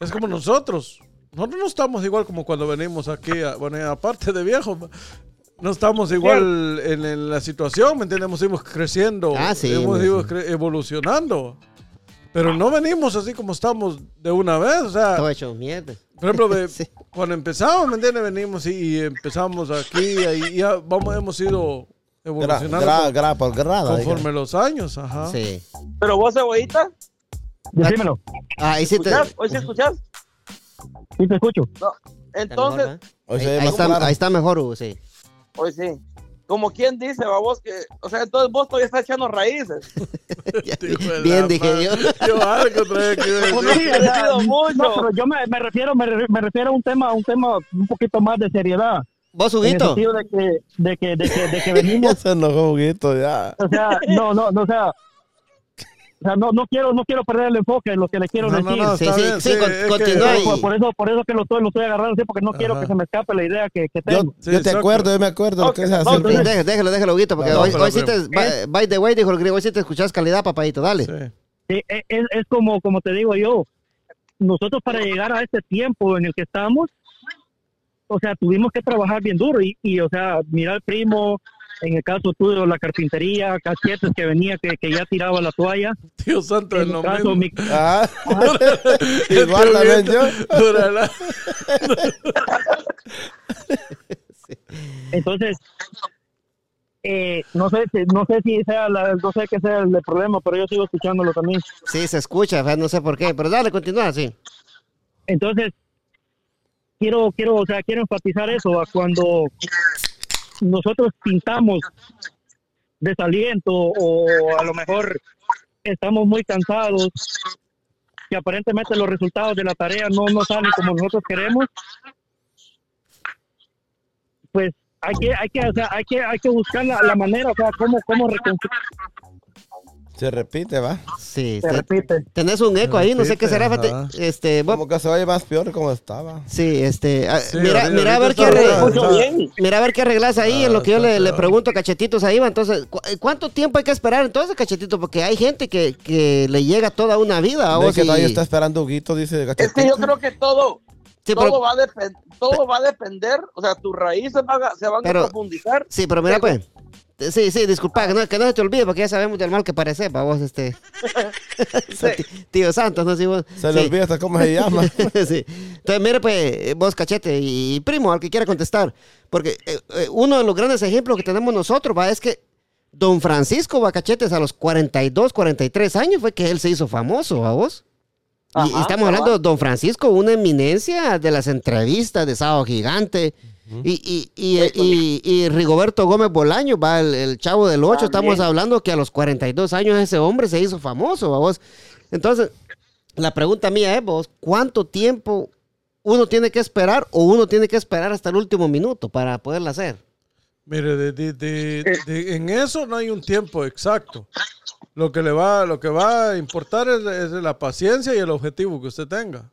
es como nosotros. Nosotros no estamos igual como cuando venimos aquí, a- bueno, aparte de viejos, no estamos igual en, en la situación, ¿me entiendes? Hemos ido creciendo, Ah, sí, hemos ido cre- evolucionando. Pero no venimos así como estamos de una vez, o sea, Todo hecho mierda. por ejemplo, de- Sí. cuando empezamos, ¿me entiendes? Venimos y, y empezamos aquí y ya vamos, hemos ido gra, evolucionando gra, con- gra- por grada. diga. conforme los años, ajá. Sí. Pero vos, cebollita, Decímelo, Ah, ahí sí te. ¿escuchás? ¿Hoy sí escuchás? sí te escucho. No. Entonces, Ahí, Hoy está, claro. ahí está mejor, Hugo, sí. hoy sí. Como quien dice, va vos que, o sea, entonces vos todavía estás echando raíces. Bien, dije yo. Yo algo mucho. No, pero yo me, me refiero me, re- me refiero a un tema un tema un poquito más de seriedad. ¿Vos, En el Huguito? sentido de que, de que, de que, de que Ya venimos, se enojó Huguito, ya. o sea, no, no, no, o sea, o sea, no, no quiero, no quiero perder el enfoque en lo que le quiero No, decir. no, no, Sí, está sí, bien, sí, con- es que- continúa ahí. por, por eso, por eso que lo estoy, lo estoy agarrando así, porque no quiero que se me escape la idea que, que Yo, tengo. Sí, yo te exacto. acuerdo, yo me acuerdo lo que es así. déjalo, déjalo, déjalo, porque No, hoy, hoy sí te. pero- by- By the way, dijo el griego, hoy sí te escuchas calidad, papadito, dale. Sí. Sí, es, es- como, como te digo yo, nosotros para llegar a este tiempo en el que estamos, o sea, tuvimos que trabajar bien duro y, y o sea, mirar al primo, en el caso tuyo, la carpintería, cachetes que venía, que, que ya tiraba la toalla. Dios santo, En lo mi caso, mi, Ah, igual también yo. Entonces, eh, no sé si, no sé si sea la, no sé qué sea el, problema, pero yo sigo escuchándolo también. Sí, se escucha, no sé por qué, pero dale, continúa, sí. Entonces, quiero, quiero, o sea, quiero enfatizar eso, a cuando nosotros pintamos desaliento o a lo mejor estamos muy cansados y aparentemente los resultados de la tarea no nos salen como nosotros queremos, pues hay que, hay que, o sea, hay que, hay que buscar la, manera, o sea, cómo, cómo. Se repite, va. Sí, Se te- repite. tenés un eco ahí, no sé qué será. Este, Como que se oye más peor como estaba. sí, este, ah, Sí, mira, ahorita- mira a ver qué ahorita arre- está- Escucho bien. Mira a ver qué arreglas ahí Ah, en lo que yo le, le pregunto a Cachetitos ahí va. Entonces, ¿cu- ¿cuánto tiempo hay que esperar entonces, Cachetito? Porque hay gente que, que le llega toda una vida. a Ve vos que todavía está esperando Huguito, dice Es que yo creo que todo, Sí, todo, pero, va a depen- todo va a depender, o sea, tus raíces van a- se van Pero- a profundizar. sí, pero mira pues. Sí, sí, disculpa, que no, que no se te olvide porque ya sabemos del mal que parece para vos, este. Tío Santos, no sé si vos. Se le olvida hasta cómo se llama. sí. Entonces, mire, pues, vos, cachete, y, primo, al que quiera contestar. Porque eh, eh, uno de los grandes ejemplos que tenemos nosotros, va, es que don Francisco Bacachetes a los 42, 43 años fue que él se hizo famoso, ¿a vos? Y- estamos hablando de don Francisco, una eminencia de las entrevistas de Sábado Gigante. Y, y, y, y- Rigoberto Gómez Bolaño, va, el, el chavo del 8, También. estamos hablando que a los 42 años ese hombre se hizo famoso, ¿a vos? Entonces, la pregunta mía es, vos, ¿cuánto tiempo uno tiene que esperar o uno tiene que esperar hasta el último minuto para poderla hacer? Mire, de, de- de- de- en eso no hay un tiempo exacto. Lo que le va, lo que va a importar es, es la paciencia y el objetivo que usted tenga.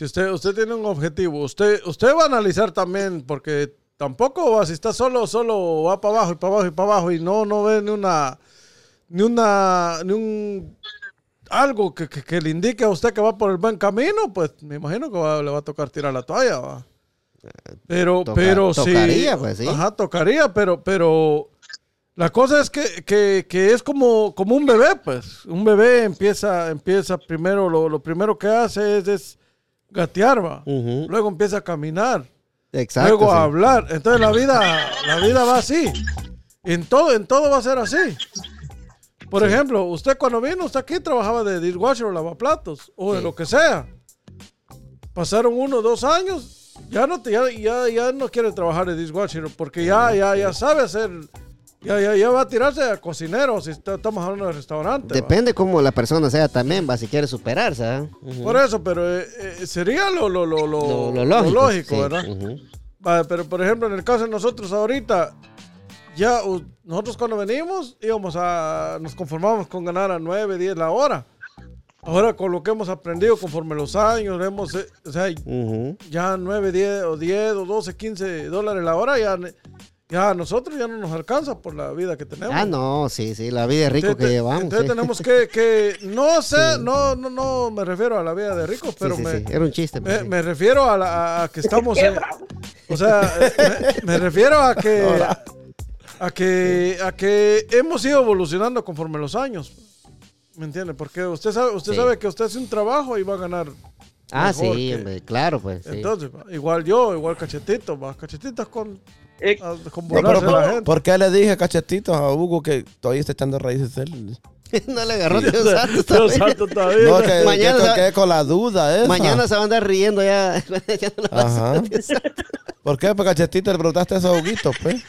Si usted, usted tiene un objetivo, usted, usted va a analizar también, porque tampoco va, si está solo, solo va para abajo y para abajo y para abajo y no, no ve ni una, ni una, ni un algo que, que- que le indique a usted que va por el buen camino, pues me imagino que va- le va a tocar tirar la toalla. ¿va? Pero, Toca- pero sí. tocaría, pues, sí. Ajá, tocaría, pero, pero la cosa es que, que- que es como, como un bebé, pues. Un bebé empieza, empieza primero, lo, lo primero que hace es, es gatear, va. Luego empieza a caminar. Exacto. luego sí. a hablar. Entonces la vida, la vida va así. En todo, en todo va a ser así. Por ejemplo, usted cuando vino, usted aquí trabajaba de dishwasher o lavaplatos, o de lo que sea. Pasaron uno dos años, ya no, te, ya, ya, ya no quiere trabajar de dishwasher, porque ya, ya, ya sabe hacer, ya, ya, ya va a tirarse a cocinero, si está- estamos hablando de restaurante. va. Depende cómo la persona sea también, va, si quiere superarse. ¿ah? Ujú. Por eso, pero eh, eh, sería lo, lo, lo, lo, Lo, lo lógico. sí, ¿verdad? ujú. Va, pero por ejemplo, en el caso de nosotros ahorita, ya u- nosotros cuando venimos íbamos a, nos conformamos con ganar a 9, 10 la hora. Ahora con lo que hemos aprendido conforme los años, hemos, eh, o sea, Ujú. ya 9, 10 o 10 o 12, 15 dólares la hora, ya, ya a nosotros ya no nos alcanza por la vida que tenemos. Ah, no, sí, sí, la vida de rico Entonces, que llevamos. entonces sí. tenemos que, que no sé, no, no, no me refiero a la vida de ricos, Sí, pero sí, me, sí, Era un chiste. pues, me, sí. me refiero a, la- a que estamos en- o sea eh, me, me refiero a que a que a que hemos ido evolucionando conforme los años ¿me entiende? porque usted sabe usted Sí. sabe que usted hace un trabajo y va a ganar Ah, sí, que- claro, pues. sí. entonces igual yo igual cachetito va cachetitas con Eh, a- con No, pero volarse la por, gente ¿por qué le dije cachetito a Hugo que todavía está echando raíces él? no le agarró Dios santo. Dios todavía. santo todavía. No, que, Mañana que, con la duda esa. Mañana se va a andar riendo ya. no Ajá. ¿Por qué? Porque cachetito le preguntaste eso a Huguito, pues.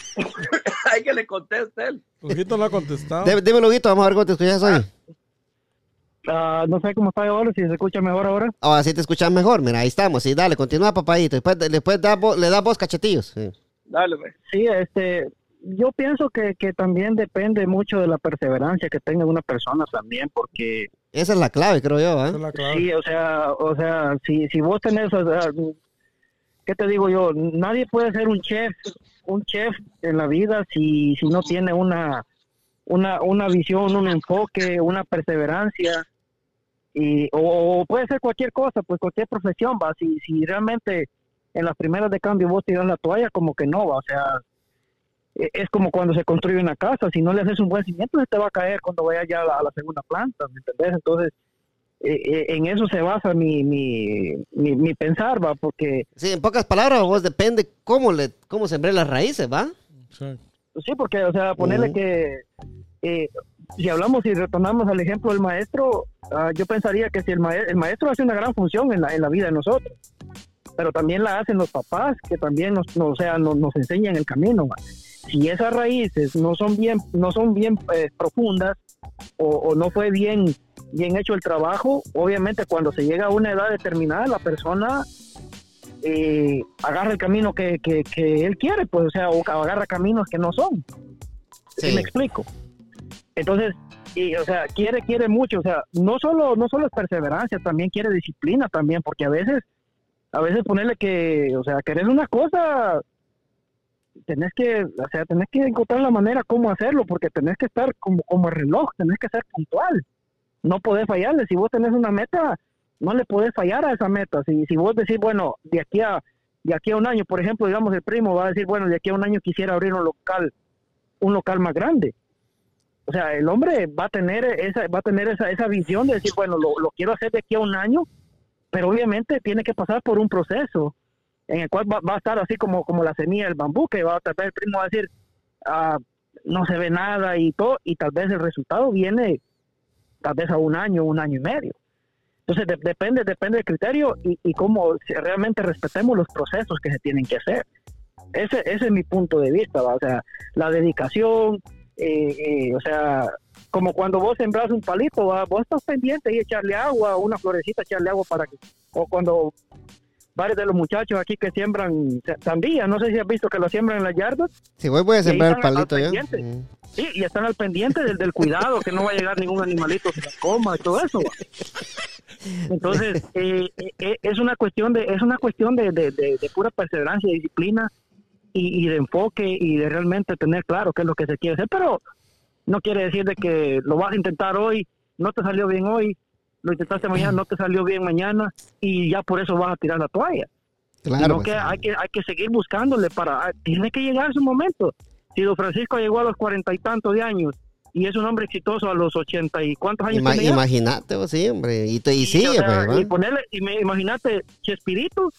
hay que le conteste él. Huguito no ha contestado Dé- Dímelo, Guito, vamos a ver cómo te escuchas hoy. Ah, no sé cómo está ahora, si se escucha mejor ahora. Ahora sí te escuchas mejor, mira, ahí estamos. Sí, dale, continúa, papadito. Después, después da le das vos cachetillos. Sí. Dale, pues. Sí, este, yo pienso que, que también depende mucho de la perseverancia que tenga una persona también, porque Esa es la clave, creo yo. Esa ¿eh? es la clave. sí, o sea, o sea, si, si vos tenés, o sea, ¿qué te digo yo? Nadie puede ser un chef, un chef en la vida si, si no tiene una, una, una visión, un enfoque, una perseverancia. Y, o, o puede ser cualquier cosa, pues cualquier profesión, va. Si, si realmente en las primeras de cambio vos tiras la toalla, como que no, va. O sea, e- es como cuando se construye una casa, si no le haces un buen cimiento, se te va a caer cuando vaya ya a la, a la segunda planta, ¿me entendés? Entonces, eh, eh, en eso se basa mi, mi, mi, mi pensar, va, porque Sí, en pocas palabras, vos depende cómo le cómo sembré las raíces, ¿va? Sí. Sí, porque, o sea, ponerle que eh, si hablamos y retornamos al ejemplo del maestro, ah, yo pensaría que si el, mae- el maestro hace una gran función en la, en la vida de nosotros, pero también la hacen los papás, que también nos, no, o sea, nos, nos enseñan el camino. Si esas raíces no son bien, no son bien eh, profundas o, o no fue bien, bien hecho el trabajo, obviamente cuando se llega a una edad determinada, la persona eh, agarra el camino que, que, que él quiere, pues, o sea, o agarra caminos que no son. ¿Sí Sí. me explico? Entonces, y, o sea, quiere, quiere mucho, o sea, no solo, no solo es perseverancia, también quiere disciplina también, porque a veces, a veces ponerle que, o sea, querer una cosa, tenés que, o sea, tenés que encontrar la manera cómo hacerlo, porque tenés que estar como, como el reloj, tenés que ser puntual, no podés fallarle, si vos tenés una meta, no le podés fallar a esa meta, si, si vos decís, bueno, de aquí a, de aquí a un año, por ejemplo, digamos, el primo va a decir, bueno, de aquí a un año quisiera abrir un local, un local más grande, o sea, el hombre va a tener esa, va a tener esa, esa visión de decir, bueno, lo quiero hacer de aquí a un año, pero obviamente tiene que pasar por un proceso en el cual va, a estar así como, como la semilla del bambú, que va a tal vez el primo a decir, ah, no se ve nada y todo, y tal vez el resultado viene tal vez a un año, un año y medio. Entonces de- depende, depende del criterio y, y cómo realmente respetemos los procesos que se tienen que hacer. Ese, ese es mi punto de vista, ¿va? o sea, la dedicación, eh, eh, o sea, como cuando vos sembras un palito, ¿va? vos estás pendiente y echarle agua, una florecita, echarle agua para que, o cuando varios de los muchachos aquí que siembran sa- sandía, no sé si has visto que lo siembran en las yardas, Si voy, voy a sembrar el palito yo. Mm. sí, y están al pendiente del, del cuidado, que no va a llegar ningún animalito que la coma y todo eso. ¿va? Entonces, eh, eh, es una cuestión de, es una cuestión de, de, de- de pura perseverancia y disciplina y, y de enfoque y de realmente tener claro qué es lo que se quiere hacer, pero no quiere decir de que lo vas a intentar hoy, no te salió bien hoy, lo intentaste mañana, no te salió bien mañana y ya por eso vas a tirar la toalla. Claro. sino pues, que hay que hay que seguir buscándole para ah, tiene que llegar su momento. Si don Francisco llegó a los cuarenta y tantos de años y es un hombre exitoso a los ochenta y cuántos años Ima-? Imagínate, vos, sí, hombre. Y, te- y o sigue, sea, pues, y ponerle y me, imagínate Chespirito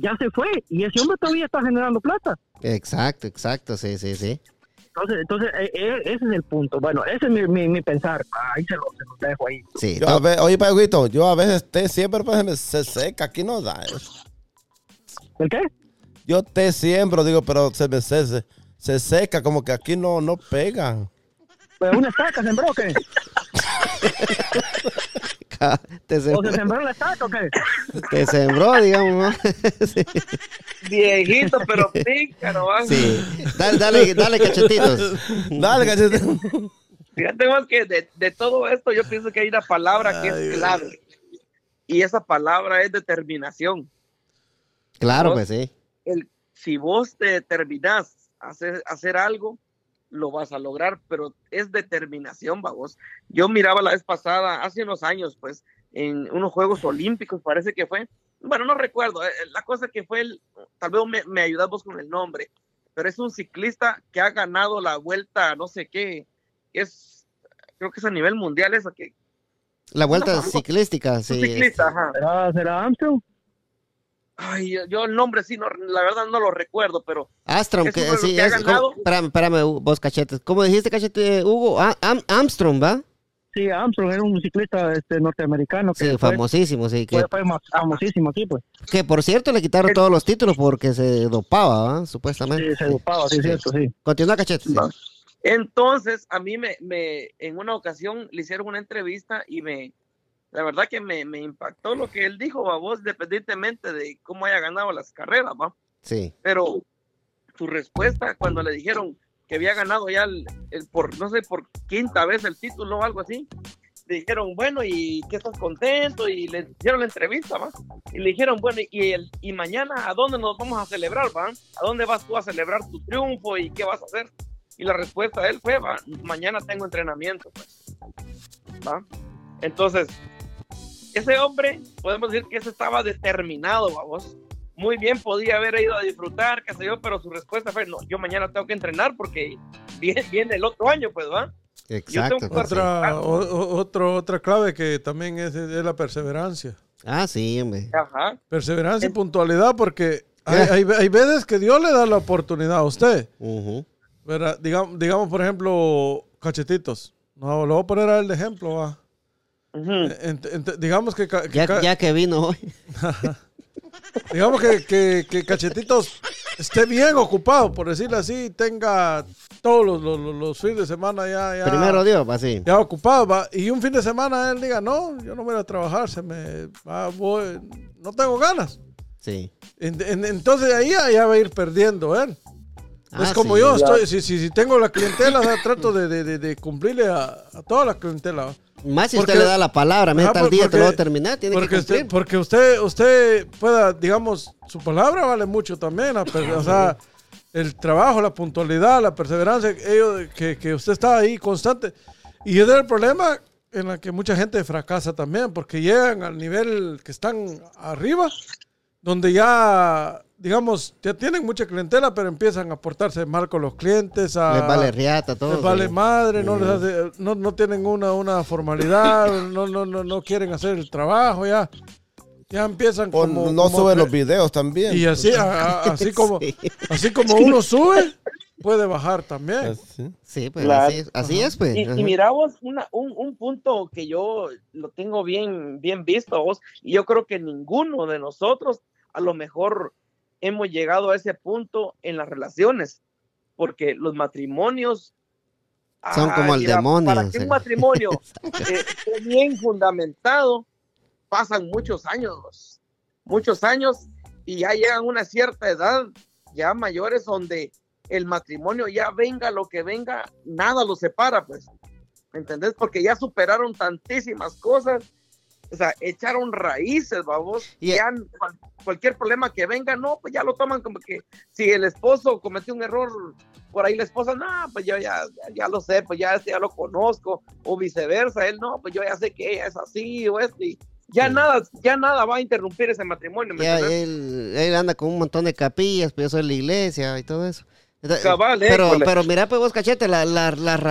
ya se fue y ese hombre todavía está generando plata. Exacto, exacto, sí, sí, sí. Entonces, entonces eh, eh, ese es el punto. Bueno, ese es mi, mi, mi pensar. Ahí se lo, se lo dejo ahí. Sí, Yo a ve- oye, Paguito, yo a veces té siempre pues, se seca, aquí no da eso. ¿El qué? Yo té siembro, digo, pero se me se, se, se seca, como que aquí no, no pega. Pues una estaca sembró o qué? te, ¿O se sembró, sembró la estaca o qué? te sembró, digamos. ¿no? sí. Viejito, pero pícaro, sí. Dale, dale, dale, cachetitos. Dale, cachete. Fíjate más que de, de todo esto yo pienso que hay una palabra que es clave. Y esa palabra es determinación. Claro, pues sí. El, si vos te determinás a hacer, a hacer algo, lo vas a lograr, pero es determinación, vamos. Yo miraba la vez pasada, hace unos años, pues, en unos Juegos Olímpicos, parece que fue. Bueno, no recuerdo. eh, La cosa que fue, el, tal vez me, me ayudas vos con el nombre, pero es un ciclista que ha ganado la vuelta, no sé qué, es, creo que es a nivel mundial eso, que La vuelta No, ciclística, sí. ciclista, ajá. ¿Será, será Armstrong? Ay, yo, el nombre sí, no, la verdad no lo recuerdo, pero Es que sí, que es. ¿cómo? espérame, espérame, vos cachetes. ¿Cómo dijiste, cachete, Hugo? Ah, Am- Armstrong, ¿va? Sí, Armstrong era un ciclista este, norteamericano que Sí, fue, famosísimo, sí. Que, fue, famosísimo aquí, pues. que por cierto le quitaron todos los títulos porque se dopaba, ¿va? Supuestamente. Sí, se dopaba, sí, cierto, sí. Continúa, cachete. sí. Entonces, a mí me, me, en una ocasión le hicieron una entrevista y me, la verdad que me, me impactó lo que él dijo, a vos, independientemente de cómo haya ganado las carreras, ¿va? Sí. Pero su respuesta cuando le dijeron que había ganado ya el, el por, no sé, por quinta vez el título o algo así, le dijeron, bueno, ¿y qué estás contento? Y le hicieron la entrevista, ¿va? Y le dijeron, bueno, ¿y, el, y mañana a dónde nos vamos a celebrar, va? ¿A dónde vas tú a celebrar tu triunfo y qué vas a hacer? Y la respuesta de él fue, va, mañana tengo entrenamiento, pues. ¿Va? Entonces, ese hombre, podemos decir que ese estaba determinado, vamos. Muy bien, podía haber ido a disfrutar, qué sé yo, pero su respuesta fue, no, yo mañana tengo que entrenar porque viene, viene el otro año, pues, ¿va? Exacto. Otra, o- o- otro, otra clave que también es, es la perseverancia. Ah, sí, hombre. Ajá. Perseverancia y puntualidad porque hay, hay, hay veces que Dios le da la oportunidad a usted. ¿verdad? Digamos, digamos, por ejemplo, cachetitos. No, lo voy a poner a él de ejemplo, va. Ent- ent- digamos que, Ya, que vino hoy. digamos que, que- que cachetitos esté bien ocupado, por decirlo así, tenga todos los, los- los- los fines de semana ya, ya, Primero Dios, así. ya ocupado, va. Y un fin de semana él diga, no, yo no voy a trabajar, se me va, voy- no tengo ganas. Sí. En- en- entonces ahí ya, ya va a ir perdiendo él. es Ah, como sí. yo, estoy, si, si, si tengo la clientela, o sea, trato de, de- de- de cumplirle a, a toda la clientela. Más si Porque- usted le da la palabra, Ajá, tal día te lo voy a porque- terminar, tiene que porque cumplir. usted, porque usted, usted pueda, digamos, su palabra vale mucho también. la o sea, el trabajo, la puntualidad, la perseverancia, ellos, que, que usted está ahí constante. Y es el problema en el que mucha gente fracasa también, porque llegan al nivel que están arriba, donde ya, digamos, ya tienen mucha clientela, pero empiezan a portarse mal con los clientes. A, Les vale riata todo. les vale madre, no, les hace- no, no tienen una, una formalidad, no, no, no, no quieren hacer el trabajo, ya, ya empiezan O como... no como los videos también. Y así, a- a- así, como, Sí. así como uno sube, puede bajar también. Así. Sí, pues Claro. así, es- así es, pues. Y, y mira vos, una, un, un punto que yo lo tengo bien, bien visto vos, y yo creo que ninguno de nosotros a lo mejor hemos llegado a ese punto en las relaciones, porque los matrimonios Son como el demonio, Para que un matrimonio eh, esté bien fundamentado, pasan muchos años, muchos años, y ya llegan a una cierta edad, ya mayores, donde el matrimonio ya venga lo que venga, nada los separa, pues. ¿Me entendés? Porque ya superaron tantísimas cosas. O sea, echaron raíces, vamos. Y- Ya cual- cualquier problema que venga, no, pues ya lo toman como que si el esposo cometió un error, por ahí la esposa, no, pues yo ya, ya, ya lo sé, pues ya, ya lo conozco, o viceversa, él no, pues yo ya sé que ella es así o esto, y ya Sí. nada, ya nada va a interrumpir ese matrimonio. ¿me Ya, él, él anda con un montón de capillas, pues yo soy la iglesia y todo eso. Pero, pero mira, pues vos, cachete, la, la-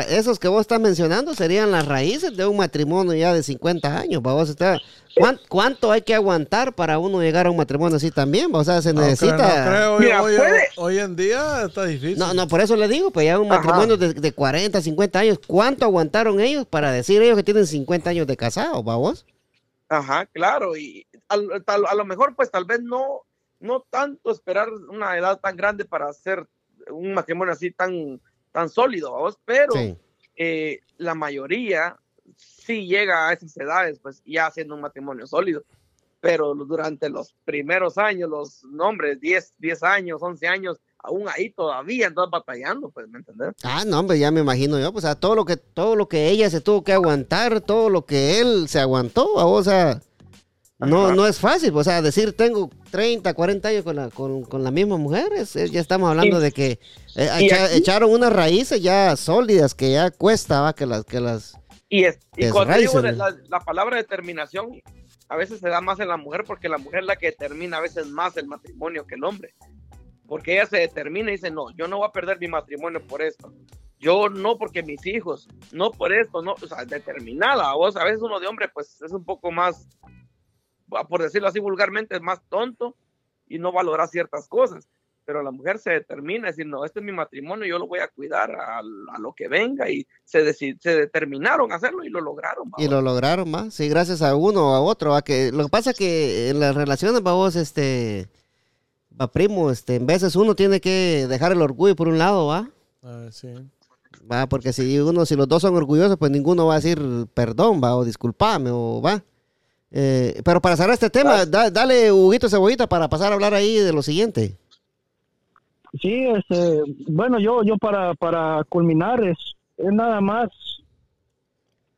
esos que vos estás mencionando serían las raíces de un matrimonio ya de 50 años. ¿va? Vos está, ¿cuán- ¿Cuánto hay que aguantar para uno llegar a un matrimonio así también? ¿va? O sea, se No creo, necesita... no creo, hoy- Mira, hoy, hoy en día está difícil. No, no, por eso le digo, pues ya un matrimonio de, de 40, 50 años, ¿cuánto aguantaron ellos para decir ellos que tienen 50 años de casados, va vos? Ajá, claro, y tal- a, lo mejor pues tal vez no, no tanto esperar una edad tan grande para hacer un matrimonio así tan, tan sólido, vamos, pero Sí. eh, la mayoría sí llega a esas edades, pues ya haciendo un matrimonio sólido, pero durante los primeros años, los nombres, 10, 10 años, 11 años, aún ahí todavía andas batallando, pues, ¿me entendés? Ah, no, hombre, ya me imagino yo, pues a todo lo que todo lo que ella se tuvo que aguantar, todo lo que él se aguantó, o sea, no no es fácil, o sea, decir tengo 30, 40 años con la con, con la misma mujer, es- es- ya estamos hablando de que eh, echa- echaron unas raíces ya sólidas que ya cuesta, ¿va? que las que las Y, es, y cuando digo de la, la palabra determinación, a veces se da más en la mujer porque la mujer es la que determina a veces más el matrimonio que el hombre. Porque ella se determina y dice, no, yo no voy a perder mi matrimonio por esto. Yo no porque mis hijos, no por esto, no, o sea, determinada. Vos a veces uno de hombre pues es un poco más, por decirlo así vulgarmente, es más tonto y no valora ciertas cosas. Pero la mujer se determina, es decir, no, este es mi matrimonio, yo lo voy a cuidar a, a lo que venga y se, deci- se determinaron a hacerlo y lo lograron. y vamos. lo lograron más, sí, gracias a uno o a otro, ¿va? que lo que pasa que en las relaciones, va vos, este, va primo, este, en veces uno tiene que dejar el orgullo por un lado, va. Ah, sí. Va, porque si uno, si los dos son orgullosos, pues ninguno va a decir perdón, va, o disculpame, o va. Eh, pero para cerrar este tema, da- dale Huguito Cebollita para pasar a hablar ahí de lo siguiente. Sí, este, bueno, yo, yo para, para culminar es, es nada más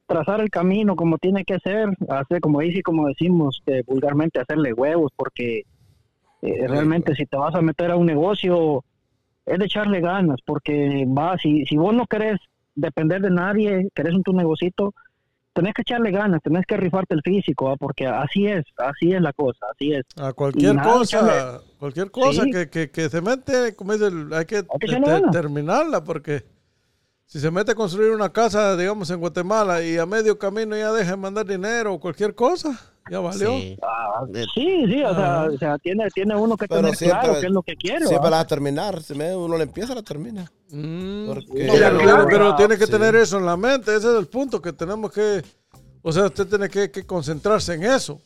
trazar el camino como tiene que ser, hacer como dice, como decimos que vulgarmente hacerle huevos, porque eh, realmente si te vas a meter a un negocio es de echarle ganas, porque va, si, si vos no querés depender de nadie, querés un tu negocito, tenés que echarle ganas, tenés que rifarte el físico, ¿va? porque así es, así es la cosa, así es. A cualquier nada, cosa, cualquier cosa Sí. que, que, que se mete, como dice, hay que, te- terminarla porque si se mete a construir una casa, digamos, en Guatemala y a medio camino ya deja de mandar dinero o cualquier cosa, ya valió. Sí. Ah, Eh, sí, sí, o sea, Ajá. o sea, tiene, tiene uno que Pero tener siempre- claro qué es lo que quiere. Siempre ¿va? a terminar. Si me- uno le empieza, la termina. Mm, Porque- pero, Mira, pero- claro. pero tiene que Sí. tener eso en la mente, ese es el punto que tenemos que, o sea, usted tiene que, que concentrarse en eso.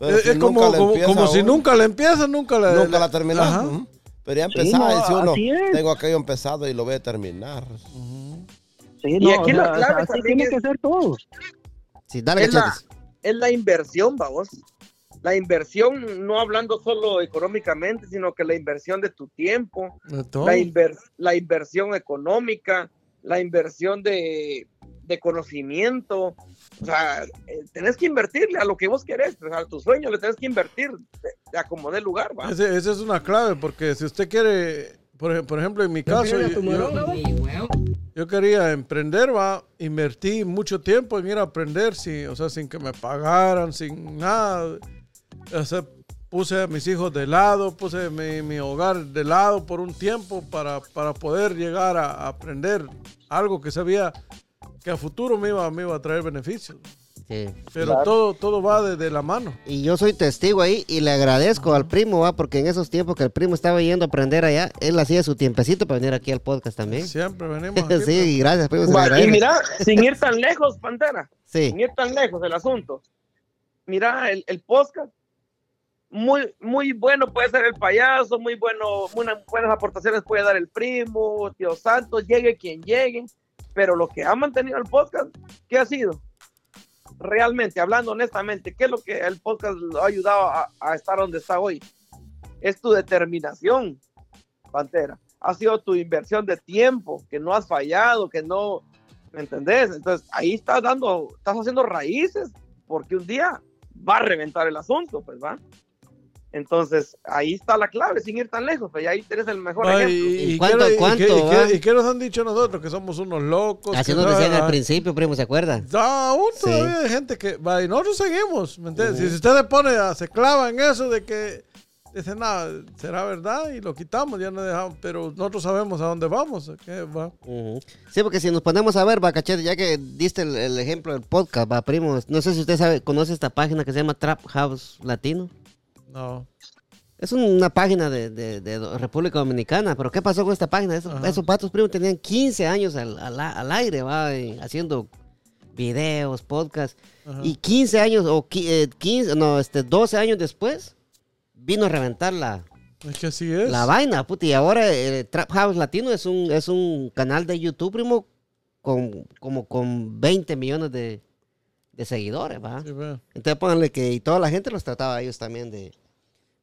es si es como, como, si nunca la empieza, nunca la, Nunca la ujú. Pero ya Sí, empezaba, no, dice uno, tengo aquello empezado y lo voy a terminar. Sí, Y aquí o la sea, clave sea, así también tiene es- que ser todo. Sí, dale, Es la-. Es la inversión, vamos. la inversión, no hablando solo económicamente, sino que la inversión de tu tiempo, la, inver- la inversión económica, la inversión de, de conocimiento. O sea, eh, tenés que invertirle a lo que vos querés, o sea, a tu sueño le tenés que invertir de, de acomodar el lugar. ¿va? Ese- Esa es una clave, porque si usted quiere, por, ej- por ejemplo, en mi caso, yo? Yo quería emprender, va, invertí mucho tiempo en ir a aprender, o sea, sin que me pagaran, sin nada. Puse a mis hijos de lado, puse mi, mi hogar de lado por un tiempo para, para poder llegar a, a aprender algo que sabía que a futuro me iba, me iba a traer beneficios. Sí. Pero todo, todo va de, de la mano. Y yo soy testigo ahí y le agradezco al primo, va, porque en esos tiempos que el primo estaba yendo a aprender allá, él hacía su tiempecito para venir aquí al podcast también. Siempre venimos aquí. Sí, y gracias, primo. Va, y mira, sin ir tan lejos, Pantera, Sí, sin ir tan lejos el asunto. Mira, el, el podcast, muy, muy bueno puede ser el payaso, muy bueno, unas buenas aportaciones puede dar el primo, Tío Santos, llegue quien llegue, pero lo que ha mantenido el podcast, ¿qué ha sido? Realmente, hablando honestamente, ¿qué es lo que el podcast lo ha ayudado a, estar donde está hoy? Es tu determinación, Pantera. Ha sido tu inversión de tiempo, que no has fallado, que no, ¿me entendés? Entonces ahí estás dando, estás haciendo raíces, porque un día va a reventar el asunto, pues va. Entonces ahí está la clave, sin ir tan lejos, pues y ahí tienes el mejor Ay, ejemplo. y, ¿Y y cuánto- y cuánto, qué- y qué- va? y qué nos han dicho nosotros? Que somos unos locos. así nos no- decían al ah, principio, primo, ¿se acuerda? da, aún Sí. todavía hay gente que va y nosotros seguimos, ¿me entiendes? Si usted se pone, a- se clava en eso de que dice, nada, será verdad y lo quitamos, ya no dejamos, pero nosotros sabemos a dónde vamos, ¿a qué va? Sí, porque si nos ponemos a ver, va, cachete, ya que diste el, el ejemplo del podcast, va, primo, no sé si usted sabe, conoce esta página que se llama Trap House Latino. No. Es una página de, de- de Do- República Dominicana, pero ¿qué pasó con esta página? Esos, Ajá. esos patos primos tenían 15 años al, al- al aire, va, y haciendo videos, podcasts, Ajá. y 15 años, o qui- eh, 15, no, este, 12 años después, vino a reventar la, Es que así es. la vaina, puti, y ahora el Trap House Latino es un, es un canal de YouTube, primo, con, como con 20 millones de, de seguidores, va. Sí. Entonces pónganle que y toda la gente los trataba a ellos también de,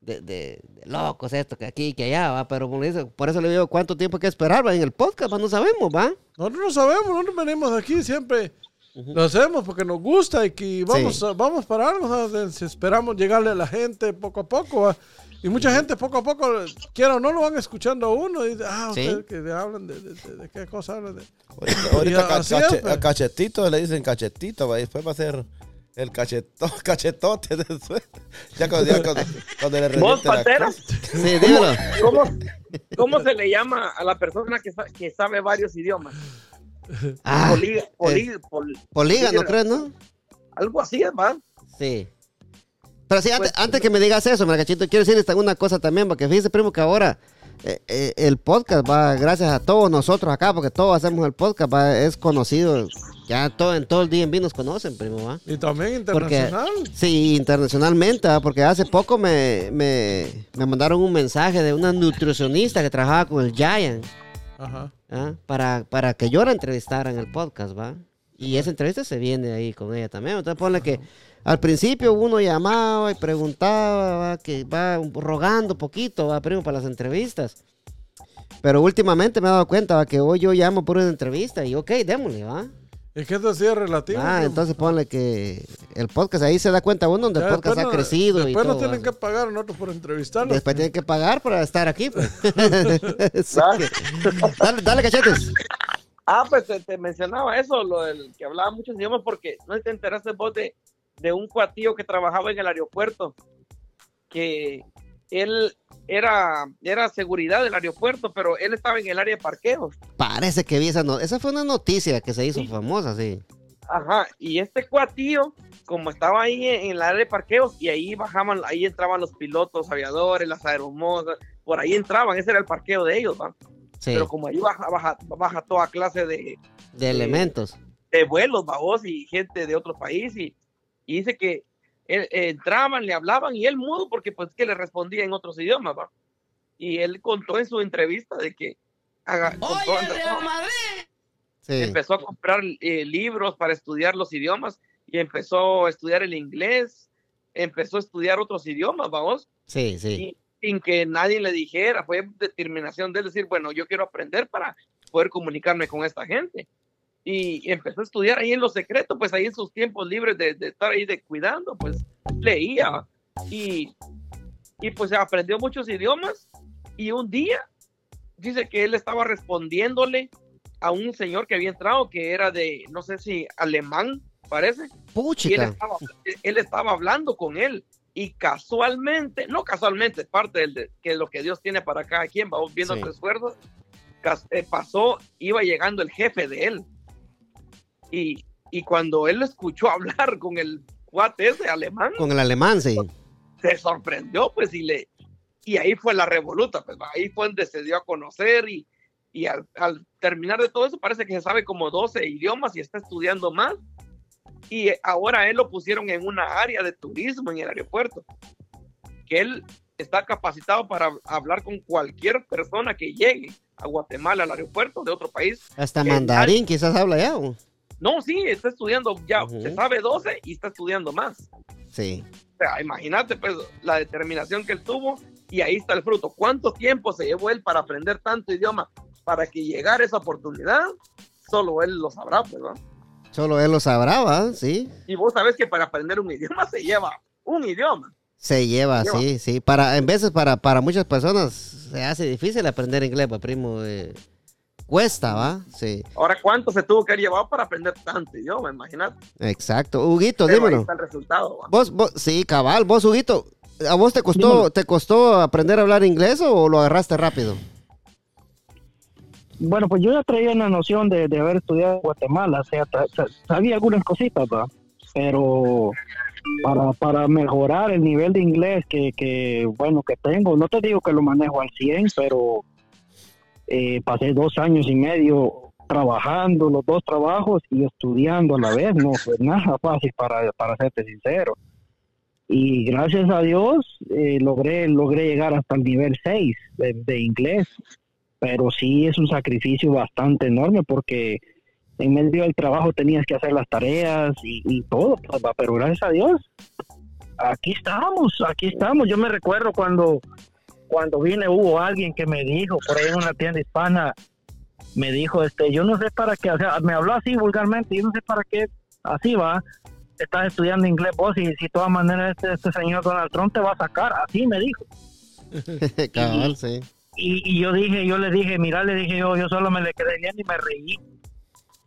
de, de- de locos, esto, que aquí, que allá, va. Pero como dice, por eso le digo cuánto tiempo hay que esperar, va. En el podcast, va, no sabemos, va. Nosotros no sabemos, nosotros venimos aquí siempre. Lo hacemos porque nos gusta y que vamos, Sí. a- vamos para algo. si esperamos llegarle a la gente poco a poco. ¿va? Y mucha gente poco a poco, quiera o no, lo van escuchando a uno. Y dice, ah, Sí. ustedes que hablan de, de- de- de qué cosa hablan. De... Ahorita, ahorita es, cache- pues. a cachetito le dicen cachetito, va, y después va a ser el cacheto, cachetote. Ya cuando, ya cuando, cuando le ¿Vos, Pantera? Sí, dímelo. ¿Cómo, ¿Cómo se le llama a la persona que, sa- que sabe varios idiomas? Ah, Poli- poli- pol- polígano, ¿crees, no? algo así, ¿va? Sí. Pero sí, antes, Pues- antes que me digas eso, Marcachito, quiero decirles una cosa también, porque fíjese, primo, que ahora eh, eh, el podcast va, gracias a todos nosotros acá, porque todos hacemos el podcast, va, es conocido, ya todo, en todo el DMV nos conocen, primo, va. Y también Porque, internacional. sí, internacionalmente, ¿va? porque hace poco me, me, me mandaron un mensaje de una nutricionista que trabajaba con el Giant Ajá. ¿ah? para, para que yo la entrevistara en el podcast, ¿va? Y esa entrevista se viene ahí con ella también. Entonces ponle que al principio uno llamaba y preguntaba, ¿va? que va rogando poquito, ¿va? Primo, para las entrevistas. Pero últimamente me he dado cuenta ¿va? que hoy yo llamo por una entrevista y ok, démosle, ¿va? Es que esto sí es relativo. Ah, entonces ponle que el podcast, ahí se da cuenta uno donde Ya el podcast después ha crecido y Después todo. nos tienen que pagar a nosotros por entrevistarlos. Después tienen que pagar para estar aquí. pues. Dale, dale, cachetes. Ah, pues te, te mencionaba eso, lo del que hablaba muchos idiomas, porque no te enteraste vos de, de un cuatillo que trabajaba en el aeropuerto, que él era, era seguridad del aeropuerto, pero él estaba en el área de parqueos. Parece que vi esa no- Esa fue una noticia que se hizo Sí. famosa, sí. Ajá, y este cuatillo, como estaba ahí en, en el área de parqueos, y ahí bajaban, ahí entraban los pilotos, aviadores, las aeromosas, por ahí entraban, ese era el parqueo de ellos, ¿va? Sí, Pero como ahí baja, baja, baja toda clase de, de elementos. de vuelos, babos, y gente de otro país, y, y dice que él- eh, entraban, le hablaban, y él mudo, porque pues que le respondía en otros idiomas, ¿va? Y él contó en su entrevista de que haga- Oye, el Real Madrid. Sí. empezó a comprar eh, libros para estudiar los idiomas, y empezó a estudiar el inglés, empezó a estudiar otros idiomas, vamos, Sí, sí. y sin que nadie le dijera, fue determinación de él decir, bueno, yo quiero aprender para poder comunicarme con esta gente. Y empezó a estudiar ahí en lo secreto, pues ahí en sus tiempos libres de, de estar ahí de cuidando, pues leía y, y pues aprendió muchos idiomas y un día dice que él estaba respondiéndole a un señor que había entrado que era de, no sé si alemán, parece, y él estaba, él estaba hablando con él y casualmente, no casualmente, parte del de, que lo que Dios tiene para cada quien, vamos viendo Sí. los esfuerzos, eh, pasó, iba llegando el jefe de él y, y cuando él escuchó hablar con el cuate ese alemán, Con el alemán, sí. se sorprendió pues y le y ahí fue la revoluta, pues ahí fue donde se dio a conocer y, y al, al terminar de todo eso parece que se sabe como 12 idiomas y está estudiando más y ahora él lo pusieron en una área de turismo en el aeropuerto, que él está capacitado para hablar con cualquier persona que llegue a Guatemala al aeropuerto de otro país. Hasta mandarín quizás habla ya. ¿o? No, sí, está estudiando ya, Ujú. se sabe 12 y está estudiando más. Sí. O sea, imagínate pues la determinación que él tuvo y ahí está el fruto. ¿Cuánto tiempo se llevó él para aprender tanto idioma para que llegara esa oportunidad? Solo él lo sabrá, pues, ¿no? Solo él lo sabrá, ¿va? Sí. Y vos sabes que para aprender un idioma se lleva un idioma. Se lleva, Lleva. sí, sí. Para, en veces para, para muchas personas se hace difícil aprender inglés, va, primo. eh, cuesta, ¿va? Sí, Ahora, ¿cuánto se tuvo que haber llevado para aprender tanto idioma? Imagínate. exacto. Huguito, Pero ahí dímelo. está el resultado. ¿va? Vos, vos, sí, cabal, vos, Huguito, ¿a vos te costó, te costó aprender a hablar inglés o lo agarraste rápido? Bueno, pues yo ya traía una noción de, de haber estudiado en Guatemala, o sea, sabía algunas cositas, ¿va? pero para, para mejorar el nivel de inglés que, que, bueno, que tengo, no te digo que lo manejo al 100, pero eh, pasé dos años y medio trabajando, los dos trabajos y estudiando a la vez, no fue nada fácil para, para serte sincero. Y gracias a Dios eh, logré, logré llegar hasta el nivel 6 de, inglés pero sí es un sacrificio bastante enorme porque en medio del trabajo tenías que hacer las tareas y, y todo, pues, pero gracias a Dios, aquí estamos, aquí estamos. Yo me recuerdo cuando, cuando vine hubo alguien que me dijo, por ahí en una tienda hispana, me dijo, este, yo no sé para qué, o sea, me habló así vulgarmente, yo no sé para qué, así va, estás estudiando inglés vos y si de todas maneras este, este señor Donald Trump te va a sacar, así me dijo. cabal, sí. Y, y yo dije, yo le dije, mira, le dije yo, yo solo me le quedé viendo y me reí.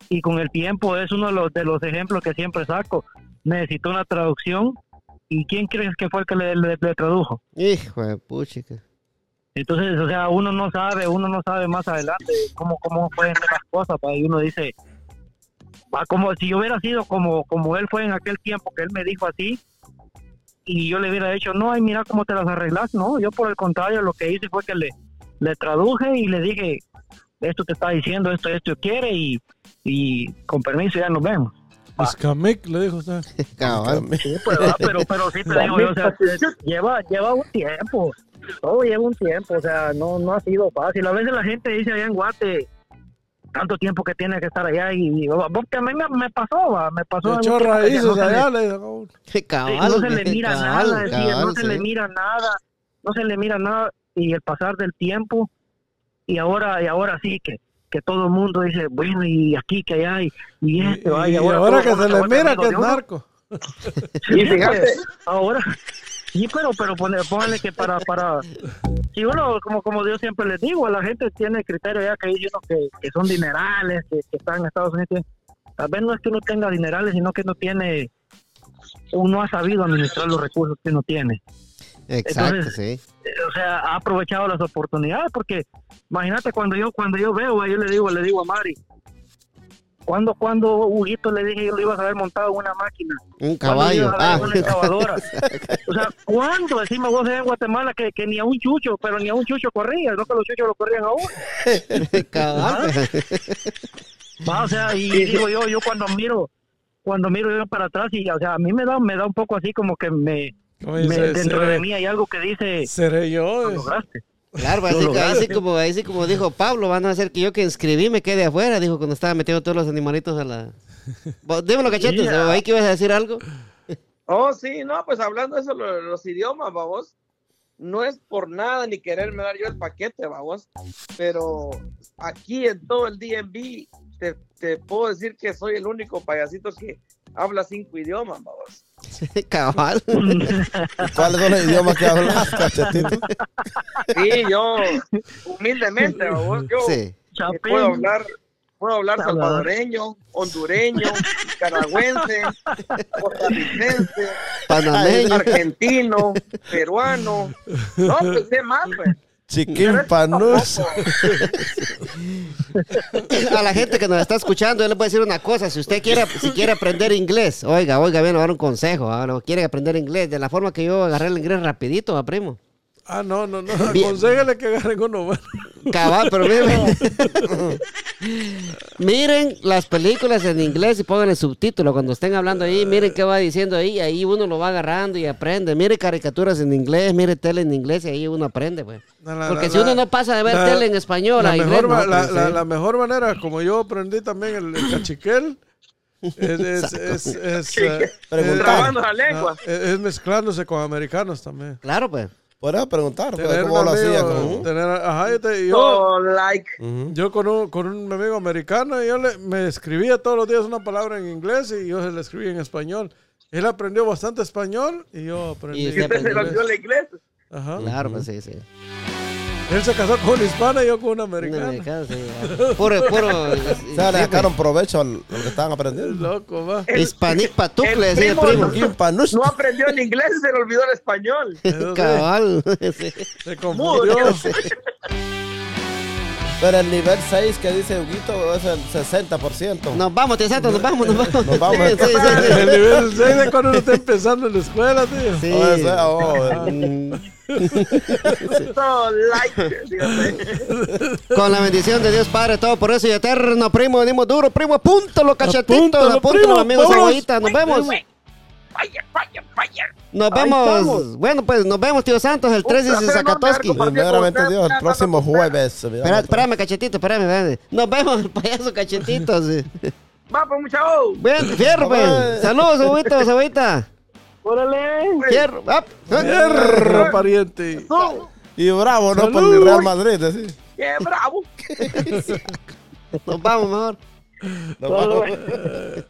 Y con el tiempo es uno de los, de los ejemplos que siempre saco. Necesito una traducción. ¿Y quién crees que fue el que le, le- le tradujo? Hijo de puchica. Entonces, o sea, uno no sabe, uno no sabe más adelante cómo, cómo pueden ser las cosas. pa, Y uno dice, va como si yo hubiera sido como, como él fue en aquel tiempo que él me dijo así, y yo le hubiera dicho, no, ay, mira cómo te las arreglas. No, yo por el contrario, lo que hice fue que le, le traduje y le dije, esto te está diciendo, esto, esto quiere, y, y con permiso ya nos vemos. Escamic, le dijo usted. Cabal. Sí, pues, va, pero, pero sí te digo, yo, o sea, lleva, lleva un tiempo, todo lleva un tiempo, o sea, no, no ha sido fácil. A veces la gente dice allá en Guate, tanto tiempo que tiene que estar allá, y porque a mí me, me pasó, va, me pasó. Echó raíces no se le- allá, le Cabal. no se le mira cabal, nada, decía, no se le mira nada, no se le mira nada, y el pasar del tiempo, y ahora, y ahora sí que que todo el mundo dice, bueno, y aquí que allá, y, y Y, este, va, y ahora, todo que se le mira que es narco. Sí, Y fíjate. ahora, sí, pero, pero póngale que para, para, si uno, como, como yo siempre les digo, a la gente tiene criterio ya que dice uno que, que son dinerales, que, que están en Estados Unidos, tal vez no es que uno tenga dinerales, sino que no tiene, uno ha sabido administrar los recursos que uno tiene. Exacto, Entonces, sí. Eh, O sea, ha aprovechado las oportunidades, porque imagínate cuando yo, cuando yo veo, yo le digo, le digo a Mari, cuando, cuando Huguito le dije yo lo iba a saber montado en una máquina, Un ¿Cuándo caballo. ibas Ah. una excavadora? O sea, ¿cuándo? Decime vos en Guatemala que, que ni a un chucho, pero ni a un chucho corría, no que los chuchos lo corrían a uno. cabal. Va, o sea, y digo yo, yo cuando miro, cuando miro yo para atrás y, o sea, a mí me da, me da un poco así como que me, Como me- dice, dentro seré- de mí hay algo que dice, Seré yo. "Lo lograste. Claro, así, ahí, lograste. sí como, ahí sí como dijo Pablo, van a hacer que yo que inscribí me quede afuera, dijo cuando estaba metiendo todos los animalitos a la... Dímelo, cachetes, ah. ¿o ahí que ibas a decir algo? Oh, sí, no, pues hablando de eso, lo- los, idiomas, vamos, no es por nada ni quererme dar yo el paquete, vamos, pero aquí en todo el DMV te, te puedo decir que soy el único payasito que habla cinco idiomas, vamos. Cabal. ¿Cuáles son los idiomas que hablas, cachetito? Sí, yo, humildemente, vamos, yo Sí. puedo hablar, puedo hablar Salvador. salvadoreño, hondureño, nicaragüense, costarricense, Panameño. argentino, peruano, no, pues sé más, pues. Chiquín panús. A la gente que nos está escuchando, yo les voy a decir una cosa. Si usted quiere, si quiere aprender inglés, oiga, oiga, bien, le voy a dar un consejo. ah, lo quiere aprender inglés de la forma que yo agarré el inglés rapidito, ¿va, primo. Ah, no, no, no. Bien. Aconségale que agarren uno bueno. Cabal, pero miren. miren las películas en inglés y pónganle subtítulos cuando estén hablando ahí. Miren qué va diciendo ahí. Ahí uno lo va agarrando y aprende. Mire caricaturas en inglés, mire tele en inglés y ahí uno aprende, pues. La- la- Porque la- si uno no pasa de ver la- tele en español la a inglés, mejor, no, la, pues, la- sí. la mejor manera, como yo aprendí también el, el cachiquel, es, es, es, es, eh, ah, es- es mezclándose con americanos también. Claro, pues. Podrías preguntar, Tener ¿cómo lo hacía? tener- ajá, yo, te- yo, So, like, yo con, un, con un amigo americano, yo le, me escribía todos los días una palabra en inglés y yo se la escribía en español. Él aprendió bastante español y yo aprendí. Y usted se lo dio el inglés. Ajá. Claro, pues sí, sí. Él se casó con una hispana y yo con una Un americana. americano, sí, ya. Puro, puro. O sea, le sacaron provecho a lo que estaban aprendiendo. Loco, va. Hispanic patucle, decía el primo- panús. No aprendió el inglés y se le olvidó el español. Sí, Cabal. sí. se confundió. Pero el nivel 6 que dice Huguito es el 60%. Nos vamos, tío Santo, nos vamos, nos vamos. Nos vamos. Sí, sí, sí, El nivel 6 de cuando uno está empezando en la escuela, tío. sí. O sea, oh, eh. So, like, dígame. Con la bendición de Dios Padre Todo por eso y eterno, primo, venimos duro, primo, apúntalo, cachetitos, Apúntalo, apúntalo, primo, amigos, nos vemos. Fire, fire, fire. Nos vemos, bueno, pues nos vemos, tío Santos, el 13 de Zacatoski. primeramente Dios, el próximo jueves. Espérame, cachetito, espérame, espérame. Nos vemos, el payaso cachetitos. Va, pues, muchachos. Bien, fierro, pues. Saludos, abuelitos, abuelita. Órale. Fierro. up. Perro pariente. Y bravo, ¿no? Por el Real Madrid, así. qué bravo. Nos vamos mejor. Nos vamos.